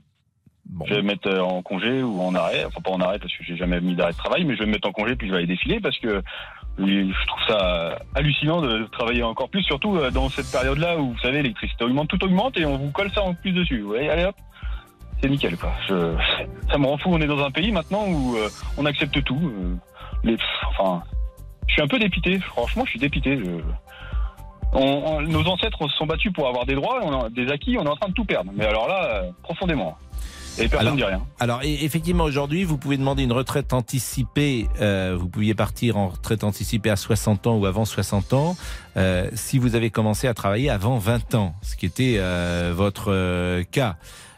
[SPEAKER 3] Bon.
[SPEAKER 10] Je vais me mettre euh, en congé ou en arrêt. Enfin, pas en arrêt parce que j'ai jamais mis d'arrêt de travail, mais je vais me mettre en congé puis je vais aller défiler parce que je trouve ça euh, hallucinant de travailler encore plus, surtout euh, dans cette période-là où, vous savez, l'électricité augmente, tout augmente et on vous colle ça en plus dessus. Vous voyez, allez hop, c'est nickel, quoi. Je, ça me rend fou. On est dans un pays maintenant où on accepte tout. les, enfin, je suis un peu dépité. Franchement, je suis dépité. Je, on- on- nos ancêtres se sont battus pour avoir des droits, on a des acquis, on est en train de tout perdre. Mais alors là, euh, profondément. Et personne
[SPEAKER 3] Alors-
[SPEAKER 10] ne dit rien.
[SPEAKER 3] Alors effectivement, aujourd'hui, vous pouvez demander une retraite anticipée. euh, vous pouviez partir en retraite anticipée à 60 ans ou avant 60 ans, euh, si vous avez commencé à travailler avant 20 ans, ce qui était euh, votre euh, cas.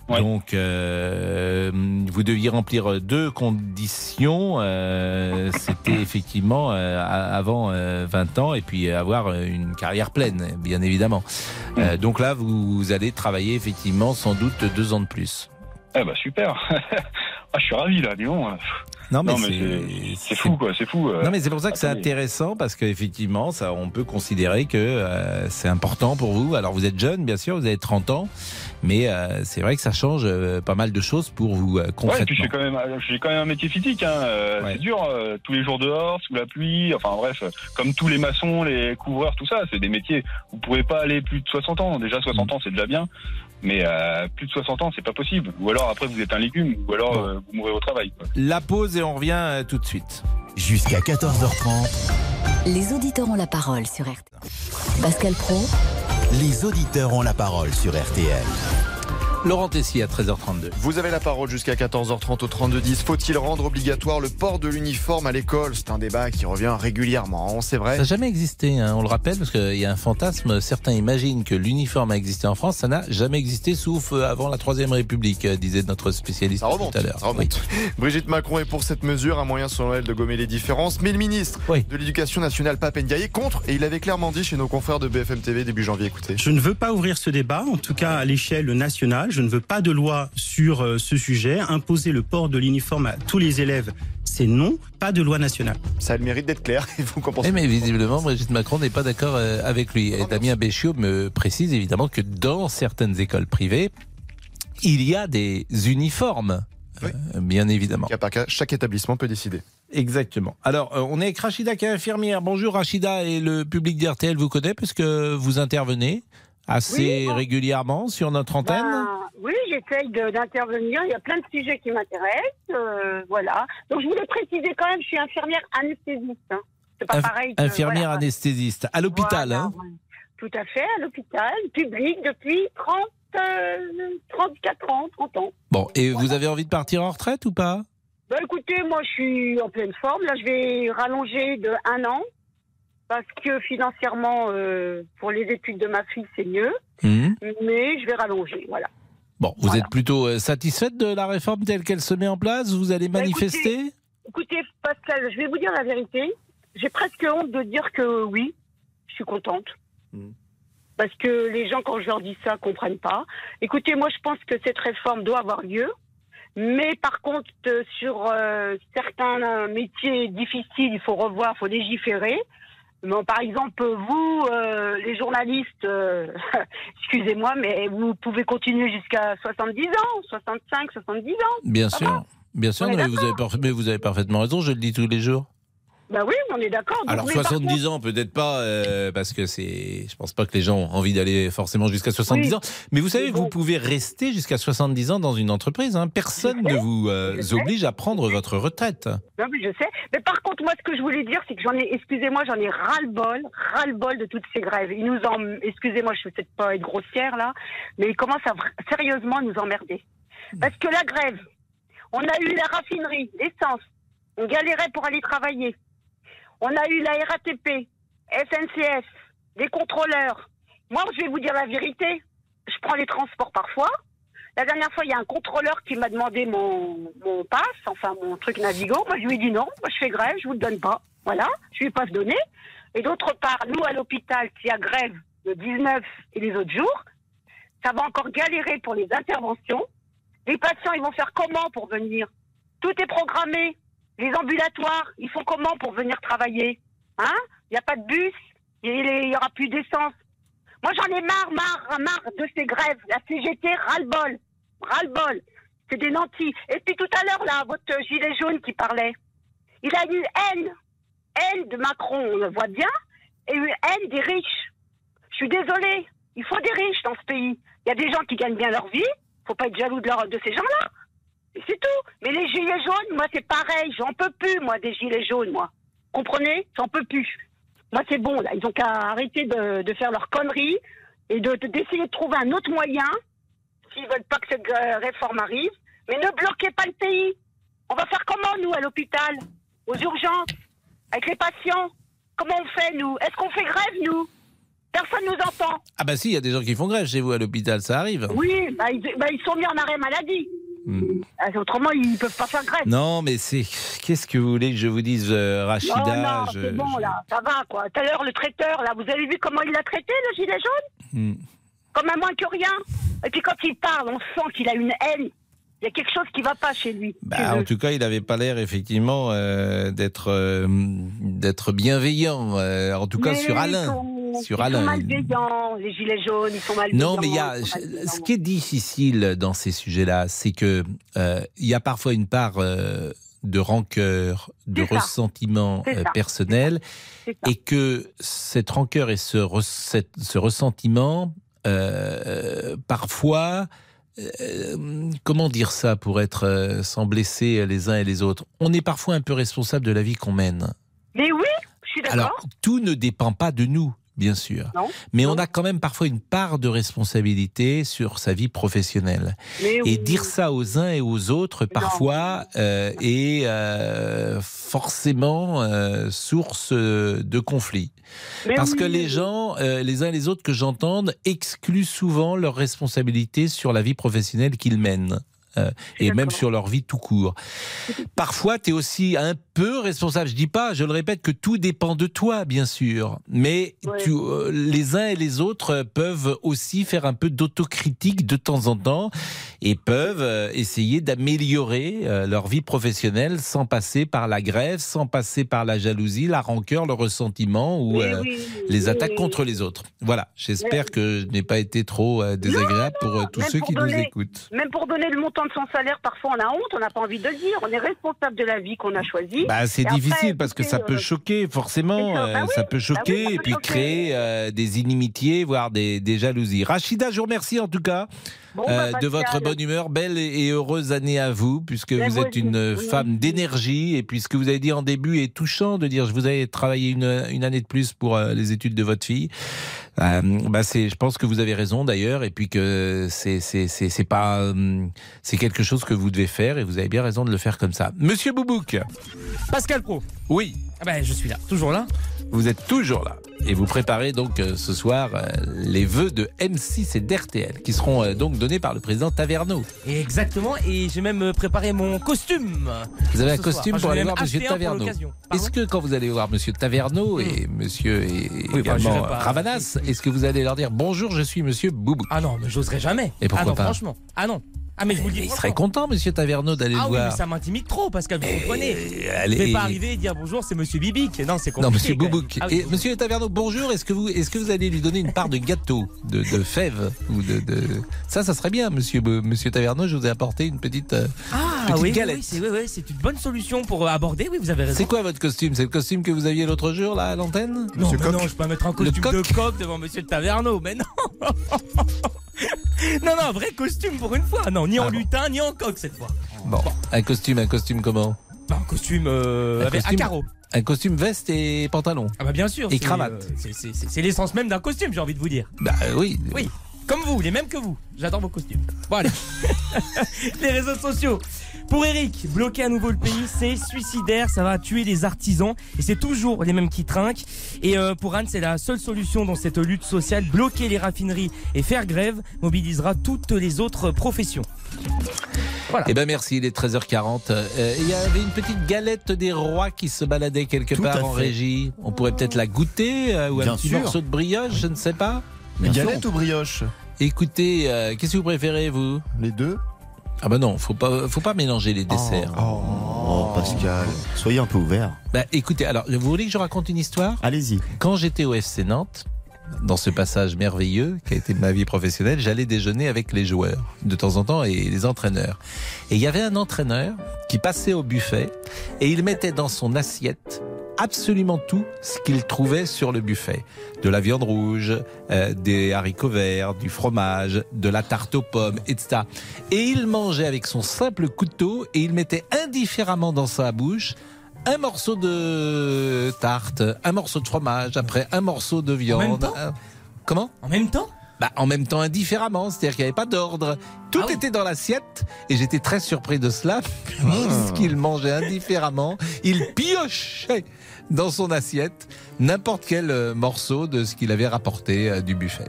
[SPEAKER 10] Ouais.
[SPEAKER 3] Donc, euh, vous deviez remplir deux conditions. euh, C'était effectivement euh, avant euh, 20 ans et puis avoir une carrière pleine, bien évidemment. Euh, donc là, vous, vous allez travailler effectivement sans doute deux ans de plus.
[SPEAKER 10] Eh bah super. ah, je suis ravi là, dis donc.
[SPEAKER 3] Non, mais,
[SPEAKER 10] Non, mais
[SPEAKER 3] c'est-
[SPEAKER 10] fou quoi, c'est fou. euh.
[SPEAKER 3] Non, mais c'est pour ça que c'est intéressant parce qu'effectivement, ça, on peut considérer que euh, c'est important pour vous. Alors, vous êtes jeune, bien sûr, vous avez 30 ans, mais euh, c'est vrai que ça change euh, pas mal de choses pour vous euh,
[SPEAKER 10] Ouais,
[SPEAKER 3] concrètement.
[SPEAKER 10] puis j'ai quand même, j'ai quand même un métier physique. Hein.
[SPEAKER 3] Ouais.
[SPEAKER 10] C'est dur, tous les jours dehors, sous la pluie. Enfin bref, comme tous les maçons, les couvreurs, tout ça, c'est des métiers. Vous pouvez pas aller plus de 60 ans. Déjà 60 ans, c'est déjà bien, mais euh, plus de 60 ans, c'est pas possible. Ou alors après vous êtes un légume, ou alors
[SPEAKER 3] Bon.
[SPEAKER 10] euh, vous mourrez au travail. quoi.
[SPEAKER 3] La pause et on revient euh, tout de suite.
[SPEAKER 1] Jusqu'à 14h30,
[SPEAKER 2] Les auditeurs ont la parole sur RTL. Pascal Pro,
[SPEAKER 1] les auditeurs ont la parole sur RTL.
[SPEAKER 3] Laurent Tessier à 13h32.
[SPEAKER 7] Vous avez la parole jusqu'à 14h30 au 3210. Faut-il rendre obligatoire le port de l'uniforme à l'école? C'est un débat qui revient régulièrement, c'est
[SPEAKER 3] Ça
[SPEAKER 7] vrai.
[SPEAKER 3] n'a jamais existé, hein, on le rappelle, parce qu'il y a un fantasme. Certains imaginent que l'uniforme a existé en France. Ça n'a jamais existé, sauf euh, avant la Troisième République, euh, disait notre spécialiste
[SPEAKER 7] Ça remonte,
[SPEAKER 3] tout à l'heure.
[SPEAKER 7] ça remonte. Brigitte Macron est pour cette mesure, un moyen selon elle de gommer les différences. Mais le ministre
[SPEAKER 3] Oui.
[SPEAKER 7] de l'Éducation nationale, Pape Ndiaye, est contre et il avait clairement dit chez nos confrères de BFM TV début janvier. Écoutez.
[SPEAKER 13] Je ne veux pas ouvrir ce débat, en tout cas à l'échelle nationale. Je ne veux pas de loi sur euh, ce sujet. Imposer le port de l'uniforme à tous les élèves, c'est non, pas de loi nationale.
[SPEAKER 7] Ça a le mérite d'être clair. Il faut.
[SPEAKER 3] Eh, mais visiblement, Brigitte Macron n'est pas d'accord euh, avec lui. Et Damien Béchiot me précise évidemment que dans certaines écoles privées, il y a des uniformes. euh, bien évidemment.
[SPEAKER 7] Cas par cas, chaque établissement peut décider.
[SPEAKER 3] Exactement. Alors, euh, on est avec Rachida qui est infirmière. Bonjour Rachida, et le public d'RTL vous connaît parce que vous intervenez assez
[SPEAKER 14] Oui,
[SPEAKER 3] régulièrement sur notre antenne.
[SPEAKER 14] Ben, oui, j'essaye d'intervenir. Il y a plein de sujets qui m'intéressent. euh, voilà. Donc, je voulais préciser quand même, je suis infirmière anesthésiste. hein. C'est pas
[SPEAKER 3] Inf-
[SPEAKER 14] pareil. que-
[SPEAKER 3] infirmière
[SPEAKER 14] voilà.
[SPEAKER 3] anesthésiste à l'hôpital.
[SPEAKER 14] Voilà,
[SPEAKER 3] hein
[SPEAKER 14] ouais. Tout à fait, à l'hôpital, public, depuis 30, euh, 34 ans, 30 ans.
[SPEAKER 3] Bon, et vous avez envie de partir en retraite ou pas?
[SPEAKER 14] Bah, écoutez, moi, je suis en pleine forme. Là, je vais rallonger de un an. Parce que financièrement, euh, pour les études de ma fille, c'est mieux.
[SPEAKER 3] Mhm.
[SPEAKER 14] Mais je vais rallonger, voilà.
[SPEAKER 3] Bon, vous êtes plutôt euh, satisfaite de la réforme telle qu'elle se met en place? Vous allez
[SPEAKER 14] Bah,
[SPEAKER 3] manifester?
[SPEAKER 14] Écoutez, Pascal, je vais vous dire la vérité. J'ai presque honte de dire que oui, je suis contente. Parce que les gens, quand je leur dis ça, comprennent pas. Écoutez, moi, je pense que cette réforme doit avoir lieu. Mais par contre, euh, sur euh, certains métiers difficiles, il faut revoir, il faut légiférer. Par exemple, vous, euh, les journalistes, euh, excusez-moi, mais vous pouvez continuer jusqu'à 70 ans, 65, 70 ans.
[SPEAKER 3] Bien sûr. Bien sûr, vous, avez mais vous avez parfaitement raison, je le dis tous les jours.
[SPEAKER 14] Bah oui, on est d'accord.
[SPEAKER 3] Alors
[SPEAKER 14] mais par
[SPEAKER 3] 70
[SPEAKER 14] contre-
[SPEAKER 3] ans, peut-être pas, euh, parce que c'est, je pense pas que les gens ont envie d'aller forcément jusqu'à 70
[SPEAKER 14] Oui.
[SPEAKER 3] ans. Mais vous savez, vous pouvez rester jusqu'à 70 ans dans une entreprise. hein. Personne ne vous euh, oblige à prendre votre retraite.
[SPEAKER 14] Non, mais je sais. Mais par contre, moi, ce que je voulais dire, c'est que j'en ai, excusez-moi, j'en ai ras-le-bol, ras-le-bol de toutes ces grèves. Ils nous en, excusez-moi, je ne vais peut-être pas être grossière, là, mais ils commencent à sérieusement nous emmerder. Parce que la grève, on a eu la raffinerie, l'essence, on galérait pour aller travailler. On a eu la RATP, SNCF, des contrôleurs. Moi, je vais vous dire la vérité, je prends les transports parfois. La dernière fois, il y a un contrôleur qui m'a demandé mon, mon passe, enfin mon truc Navigo. Moi, je lui ai dit non, moi je fais grève, je vous le donne pas. Voilà, je lui ai pas donné. Et d'autre part, nous à l'hôpital, qui a grève le 19 et les autres jours, ça va encore galérer pour les interventions. Les patients, ils vont faire comment pour venir? Tout est programmé. Les ambulatoires, ils font comment pour venir travailler Hein? Il n'y a pas de bus, il n'y aura plus d'essence. Moi, j'en ai marre, marre, marre de ces grèves. La CGT, ras-le-bol. Ras-le-bol. C'est des nantis. Et puis tout à l'heure, là, votre gilet jaune qui parlait, il a eu haine. Haine de Macron, on le voit bien, et une haine des riches. Je suis désolée. Il faut des riches dans ce pays. Il y a des gens qui gagnent bien leur vie. faut pas être jaloux de, ces gens-là. C'est tout. Mais les gilets jaunes, moi, c'est pareil. J'en peux plus, moi, des gilets jaunes, moi. Comprenez? J'en peux plus. Moi, c'est bon, là. Ils ont qu'à arrêter de, de faire leurs conneries et de- de- d'essayer de, trouver un autre moyen s'ils veulent pas que cette euh, réforme arrive. Mais ne bloquez pas le pays. On va faire comment, nous, à l'hôpital? Aux urgences? Avec les patients? Comment on fait, nous? Est-ce qu'on fait grève, nous? Personne nous entend.
[SPEAKER 3] Ah bah si, il y a des gens qui font grève chez vous à l'hôpital, ça arrive.
[SPEAKER 14] Oui, bah, ils, bah, ils sont mis en arrêt maladie. Ah, Autrement, ils peuvent pas faire grève.
[SPEAKER 3] Non, mais c'est. Qu'est-ce que vous voulez que je vous dise, euh, Rachida?
[SPEAKER 14] Non, non,
[SPEAKER 3] je-
[SPEAKER 14] c'est bon, là, ça va, quoi. Tout à l'heure, le traiteur, là, vous avez vu comment il l'a traité, le gilet jaune?
[SPEAKER 3] Hmm.
[SPEAKER 14] Comme un moins que rien. Et puis quand il parle, on sent qu'il a une haine. Il y a quelque chose qui va pas chez lui.
[SPEAKER 3] Bah, en tout cas, il n'avait pas l'air effectivement euh, d'être euh, d'être bienveillant. euh, en tout cas, sur Alain. Sur
[SPEAKER 14] ils sont malveillants, les gilets jaunes, ils sont malveillants.
[SPEAKER 3] Non, mais il y a ce qui est difficile dans ces sujets-là, c'est que euh, il y a parfois une part euh, de rancœur, de ressentiment euh, personnel, et que cette rancœur et ce, re- cette- ce ressentiment, parfois, euh, comment dire ça pour être euh, sans blesser les uns et les autres? On est parfois un peu responsable de la vie qu'on mène.
[SPEAKER 14] Mais oui, je suis d'accord.
[SPEAKER 3] Alors, tout ne dépend pas de nous, bien sûr.
[SPEAKER 14] Non,
[SPEAKER 3] Mais on a quand même parfois une part de responsabilité sur sa vie professionnelle.
[SPEAKER 14] Mais
[SPEAKER 3] Et
[SPEAKER 14] oui.
[SPEAKER 3] dire ça aux uns et aux autres, parfois, euh, est euh, forcément euh, source de conflits. Parce
[SPEAKER 14] oui,
[SPEAKER 3] que les gens, les uns et les autres que j'entende, excluent souvent leurs responsabilités sur la vie professionnelle qu'ils mènent. Euh, et même sur leur vie tout court. Parfois, tu es aussi un peu responsable. Je dis pas, je le répète, que tout dépend de toi, bien sûr, mais tu, euh, les uns et les autres peuvent aussi faire un peu d'autocritique de temps en temps et peuvent euh, essayer d'améliorer leur vie professionnelle sans passer par la grève, sans passer par la jalousie, la rancœur, le ressentiment ou
[SPEAKER 14] Oui, oui,
[SPEAKER 3] les
[SPEAKER 14] oui,
[SPEAKER 3] attaques contre les autres. Voilà, j'espère que je n'ai pas été trop désagréable pour tous ceux
[SPEAKER 14] pour
[SPEAKER 3] qui nous écoutent.
[SPEAKER 14] Même pour donner le montant son salaire, parfois on a honte, on n'a pas envie de le dire. On est responsable de la vie qu'on a choisie.
[SPEAKER 3] Bah, c'est
[SPEAKER 14] après,
[SPEAKER 3] difficile parce que ça peut
[SPEAKER 14] euh,
[SPEAKER 3] choquer, forcément.
[SPEAKER 14] ça, bah
[SPEAKER 3] euh,
[SPEAKER 14] oui,
[SPEAKER 3] ça peut
[SPEAKER 14] bah oui,
[SPEAKER 3] choquer et puis
[SPEAKER 14] choquer.
[SPEAKER 3] créer euh, des inimitiés, voire des, des jalousies. Rachida, je vous remercie en tout cas
[SPEAKER 14] Bon,
[SPEAKER 3] euh,
[SPEAKER 14] bah,
[SPEAKER 3] de votre bonne humeur. Belle et et heureuse année à vous, puisque
[SPEAKER 14] Mais
[SPEAKER 3] vous êtes une
[SPEAKER 14] aussi,
[SPEAKER 3] femme d'énergie et puisque vous avez dit en début est touchant de dire je vous avez travaillé une, une année de plus pour euh, les études de votre fille. Euh, bah c'est, je pense que vous avez raison d'ailleurs, et puis que c'est c'est c'est c'est pas c'est quelque chose que vous devez faire et vous avez bien raison de le faire comme ça. Monsieur Boubouk,
[SPEAKER 11] Pascal Pro.
[SPEAKER 3] oui.
[SPEAKER 11] Ah ben, je suis là, toujours là.
[SPEAKER 3] Vous êtes toujours là. Et vous préparez donc euh, ce soir euh, les vœux de M6 et d'RTL qui seront euh, donc donnés par le président Taverneau.
[SPEAKER 11] Exactement, et j'ai même préparé mon costume.
[SPEAKER 3] Vous avez un
[SPEAKER 11] soir.
[SPEAKER 3] costume
[SPEAKER 11] Enfin,
[SPEAKER 3] pour aller voir Monsieur Taverneau. Est-ce que quand vous allez voir Monsieur Taverneau et Monsieur et
[SPEAKER 11] Oui, bah,
[SPEAKER 3] également
[SPEAKER 11] j'irai pas.
[SPEAKER 3] Ravanas, est-ce que vous allez leur dire bonjour, je suis Monsieur Boubou
[SPEAKER 11] Ah non, mais j'oserais jamais.
[SPEAKER 3] Et pourquoi
[SPEAKER 11] ah non,
[SPEAKER 3] pas
[SPEAKER 11] franchement. Ah non. Ah mais je vous le dis.
[SPEAKER 3] Il serait content Monsieur Taverneau d'aller
[SPEAKER 11] Ah
[SPEAKER 3] le
[SPEAKER 11] oui,
[SPEAKER 3] voir.
[SPEAKER 11] mais ça m'intimide trop, Pascal, vous comprenez.
[SPEAKER 3] allez-
[SPEAKER 11] Je vais pas arriver et dire bonjour, c'est Monsieur Bibic. Non, c'est compliqué.
[SPEAKER 3] Non, Monsieur. Boubouk.
[SPEAKER 11] Ah oui,
[SPEAKER 3] et Monsieur Taverneau, bonjour. Est-ce que vous, est-ce que vous allez lui donner une part de gâteau, de, de fèves ou de, de, ça, ça serait bien, Monsieur, Monsieur Taverneau. Je vous ai apporté une petite, euh,
[SPEAKER 11] Ah
[SPEAKER 3] petite
[SPEAKER 11] oui,
[SPEAKER 3] galette.
[SPEAKER 11] c'est oui, oui, c'est une bonne solution pour euh, aborder. Oui, vous avez raison.
[SPEAKER 3] C'est quoi votre costume? C'est le costume que vous aviez l'autre jour là à l'antenne?
[SPEAKER 11] Non, mais non, je peux pas mettre un costume de coq devant Monsieur Taverneau, mais non. non, non, un vrai costume pour une fois. Non, ni en
[SPEAKER 3] Ah bon.
[SPEAKER 11] lutin, ni en coq cette fois.
[SPEAKER 3] Bon, un costume, un costume comment
[SPEAKER 11] Bah, un costume euh,
[SPEAKER 3] Un
[SPEAKER 11] avec
[SPEAKER 3] costume-
[SPEAKER 11] à carreaux.
[SPEAKER 3] Un costume veste et pantalon.
[SPEAKER 11] Ah bah bien sûr.
[SPEAKER 3] Et cravate.
[SPEAKER 11] euh, c'est l'essence même d'un costume, j'ai envie de vous dire.
[SPEAKER 3] Bah oui.
[SPEAKER 11] Oui, comme vous, les mêmes que vous. J'adore vos costumes. Bon allez. les réseaux sociaux. Pour Eric, bloquer à nouveau le pays, c'est suicidaire, ça va tuer les artisans et c'est toujours les mêmes qui trinquent. Et euh, pour Anne, c'est la seule solution dans cette lutte sociale. Bloquer les raffineries et faire grève mobilisera toutes les autres professions.
[SPEAKER 3] Eh ben merci, il est 13h40. Euh, Il y avait une petite galette des rois qui se baladait quelque
[SPEAKER 15] Tout
[SPEAKER 3] part en
[SPEAKER 15] fait.
[SPEAKER 3] régie. On pourrait peut-être la goûter euh, ou un petit
[SPEAKER 15] sûr.
[SPEAKER 3] morceau de brioche, je ne sais pas.
[SPEAKER 15] Bien sûr.
[SPEAKER 7] Galette ou brioche?
[SPEAKER 3] Écoutez, euh, qu'est-ce que vous préférez vous?
[SPEAKER 7] Les deux
[SPEAKER 3] Ah bah non, faut pas, faut pas mélanger les desserts.
[SPEAKER 15] Oh, Pascal, soyez un peu ouvert.
[SPEAKER 3] Bah écoutez, alors vous voulez que je raconte une histoire?
[SPEAKER 15] Allez-y.
[SPEAKER 3] Quand j'étais au FC Nantes, dans ce passage merveilleux qui a été ma vie professionnelle, j'allais déjeuner avec les joueurs de temps en temps et les entraîneurs. Et il y avait un entraîneur qui passait au buffet et il mettait dans son assiette absolument tout ce qu'il trouvait sur le buffet. De la viande rouge, euh, des haricots verts, du fromage, de la tarte aux pommes, etc. Et il mangeait avec son simple couteau et il mettait indifféremment dans sa bouche un morceau de tarte, un morceau de fromage, après un morceau de viande.
[SPEAKER 11] même temps
[SPEAKER 3] Comment?
[SPEAKER 11] En même temps?
[SPEAKER 3] Bah, en même temps indifféremment, c'est-à-dire qu'il n'y avait pas d'ordre. Tout
[SPEAKER 11] Ah
[SPEAKER 3] était dans l'assiette et j'étais très surpris de cela
[SPEAKER 11] Ah.
[SPEAKER 3] puisqu'il mangeait indifféremment. Il piochait dans son assiette n'importe quel euh, morceau de ce qu'il avait rapporté euh, du buffet.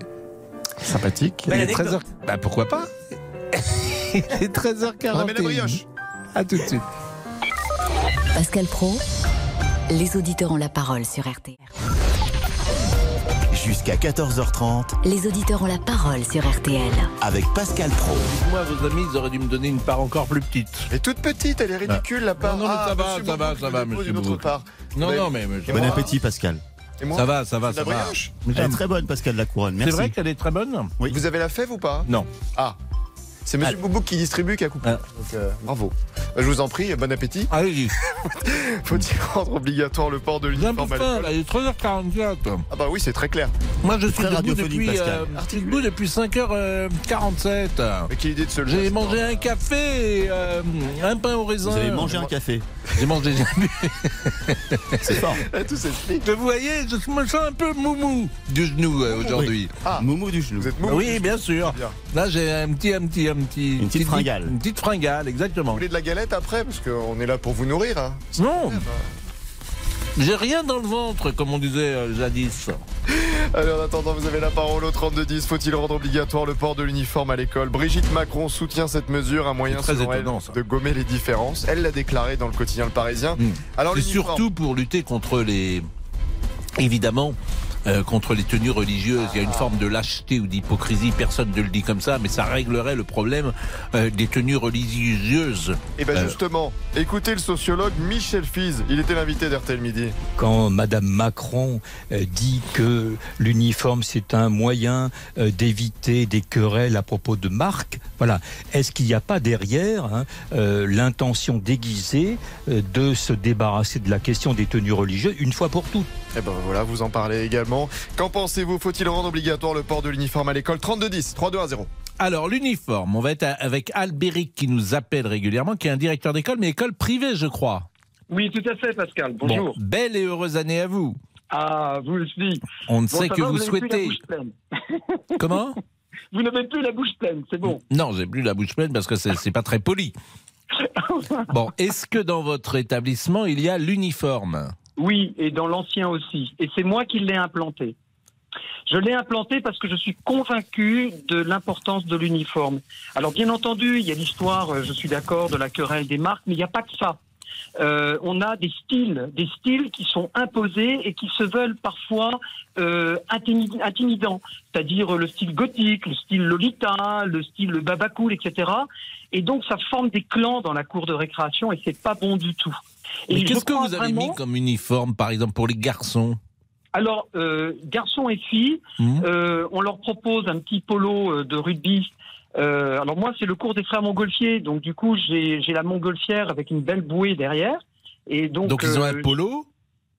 [SPEAKER 7] Sympathique.
[SPEAKER 3] Est 13h...
[SPEAKER 11] anecdote.
[SPEAKER 3] Bah pourquoi pas? Il est 13h41.
[SPEAKER 7] On ramène la brioche.
[SPEAKER 3] À tout de suite.
[SPEAKER 2] Pascal Pro, les auditeurs ont la parole sur RTL.
[SPEAKER 1] Jusqu'à 14h30
[SPEAKER 2] Les auditeurs ont la parole sur RTL.
[SPEAKER 1] avec Pascal Pro.
[SPEAKER 3] Moi, vos amis, ils auraient dû me donner une part encore plus petite.
[SPEAKER 7] Et toute petite, elle est ridicule la part.
[SPEAKER 3] Non, non, mais
[SPEAKER 7] Ah,
[SPEAKER 3] ça va, ça va, ça va, monsieur
[SPEAKER 7] une autre
[SPEAKER 3] Boubouk.
[SPEAKER 7] part.
[SPEAKER 3] Non,
[SPEAKER 7] Mais-
[SPEAKER 3] non, mais monsieur.
[SPEAKER 15] Bon appétit, Pascal.
[SPEAKER 7] Et moi
[SPEAKER 3] Ça va, ça va, ça va.
[SPEAKER 7] brioche
[SPEAKER 15] Elle est très bonne, Pascal Lacouronne.
[SPEAKER 3] C'est
[SPEAKER 15] Merci.
[SPEAKER 3] vrai qu'elle est très bonne
[SPEAKER 15] Oui.
[SPEAKER 7] Vous avez la fève ou pas?
[SPEAKER 3] Non.
[SPEAKER 7] Ah. C'est Monsieur Boubouk qui distribue, qui a coupé.
[SPEAKER 3] Ah.
[SPEAKER 7] Donc, euh, bravo. Euh, Je vous en prie, bon appétit.
[SPEAKER 3] Allez-y.
[SPEAKER 7] Faut-il rendre obligatoire le port de l'uniforme à l'école
[SPEAKER 3] il est 13h44.
[SPEAKER 7] Ah bah oui, c'est très clair.
[SPEAKER 3] Moi, je suis
[SPEAKER 15] Très
[SPEAKER 3] debout depuis, euh, debout depuis 5h47.
[SPEAKER 7] Mais quelle idée de se
[SPEAKER 3] J'ai mangé un café et euh, un pain au raisin.
[SPEAKER 15] Vous avez mangé un café.
[SPEAKER 3] J'ai mangé, j'ai bu.
[SPEAKER 15] C'est fort.
[SPEAKER 7] Ah, Tout s'explique.
[SPEAKER 3] Vous voyez, je me sens un peu moumou du genou euh, aujourd'hui.
[SPEAKER 7] Ah,
[SPEAKER 15] Moumou du genou.
[SPEAKER 7] vous êtes mou
[SPEAKER 3] Oui, bien sûr.
[SPEAKER 7] Bien.
[SPEAKER 3] Là, j'ai un petit, un petit, un petit.
[SPEAKER 15] Une petite fringale.
[SPEAKER 3] Une petite fringale,
[SPEAKER 7] Vous
[SPEAKER 3] exactement.
[SPEAKER 7] voulez de la galette après? Parce qu'on est là pour vous nourrir. Hein.
[SPEAKER 3] Non, j'ai rien dans le ventre, comme on disait euh, jadis.
[SPEAKER 7] Allez, en attendant, vous avez la parole au 3210. Faut-il rendre obligatoire le port de l'uniforme à l'école? Brigitte Macron soutient cette mesure, un moyen
[SPEAKER 3] très
[SPEAKER 7] selon elle,
[SPEAKER 3] étonnant, ça.
[SPEAKER 7] de gommer les différences. Elle l'a déclaré dans le quotidien Le Parisien. Alors,
[SPEAKER 3] C'est surtout pour lutter contre les. Évidemment. Euh, contre les tenues religieuses, il y a une forme de lâcheté ou d'hypocrisie. Personne ne le dit comme ça, mais ça réglerait le problème euh, des tenues religieuses.
[SPEAKER 7] Et bien
[SPEAKER 3] Euh,
[SPEAKER 7] Eh ben, justement, écoutez le sociologue Michel Fize. Il était l'invité d'RTL Midi.
[SPEAKER 16] quand Madame Macron dit que l'uniforme c'est un moyen d'éviter des querelles à propos de marques, voilà, est-ce qu'il n'y a pas derrière hein, l'intention déguisée de se débarrasser de la question des tenues religieuses une fois pour toutes?
[SPEAKER 7] Et ben voilà, vous en parlez également. Qu'en pensez-vous Faut-il rendre obligatoire le port de l'uniforme à l'école 3210, 3210.
[SPEAKER 3] Alors, l'uniforme, on va être avec Albéric qui nous appelle régulièrement, qui est un directeur d'école, mais école privée, je crois.
[SPEAKER 17] Oui, tout à fait, Pascal. Bonjour.
[SPEAKER 3] Bon, belle et heureuse année à vous.
[SPEAKER 17] Ah, vous aussi.
[SPEAKER 3] On ne
[SPEAKER 17] Bon,
[SPEAKER 3] sait que
[SPEAKER 17] va,
[SPEAKER 3] vous souhaitez. Comment?
[SPEAKER 17] Vous n'avez plus la bouche pleine, c'est bon.
[SPEAKER 3] Non, j'ai plus la bouche pleine parce que c'est pas très poli. Bon, est-ce que dans votre établissement, il y a l'uniforme?
[SPEAKER 17] Oui, et dans l'ancien aussi. Et c'est moi qui l'ai implanté. Je l'ai implanté parce que je suis convaincu de l'importance de l'uniforme. Alors bien entendu, il y a l'histoire, euh, je suis d'accord, de la querelle des marques, mais il n'y a pas que ça. Euh, on a des styles, des styles qui sont imposés et qui se veulent parfois euh, intimi- intimidants, c'est-à-dire le style gothique, le style Lolita, le style Babacool, etc. Et donc ça forme des clans dans la cour de récréation et c'est pas bon du tout. Et
[SPEAKER 3] qu'est-ce que vous avez
[SPEAKER 17] vraiment-
[SPEAKER 3] mis comme uniforme, par exemple, pour les garçons?
[SPEAKER 17] Alors, euh, garçons et filles, euh, on leur propose un petit polo de rugby. Euh, alors moi, c'est le cours des frères montgolfiers, donc du coup, j'ai la montgolfière avec une belle bouée derrière. Et donc,
[SPEAKER 3] Donc, ils ont
[SPEAKER 17] euh,
[SPEAKER 3] un polo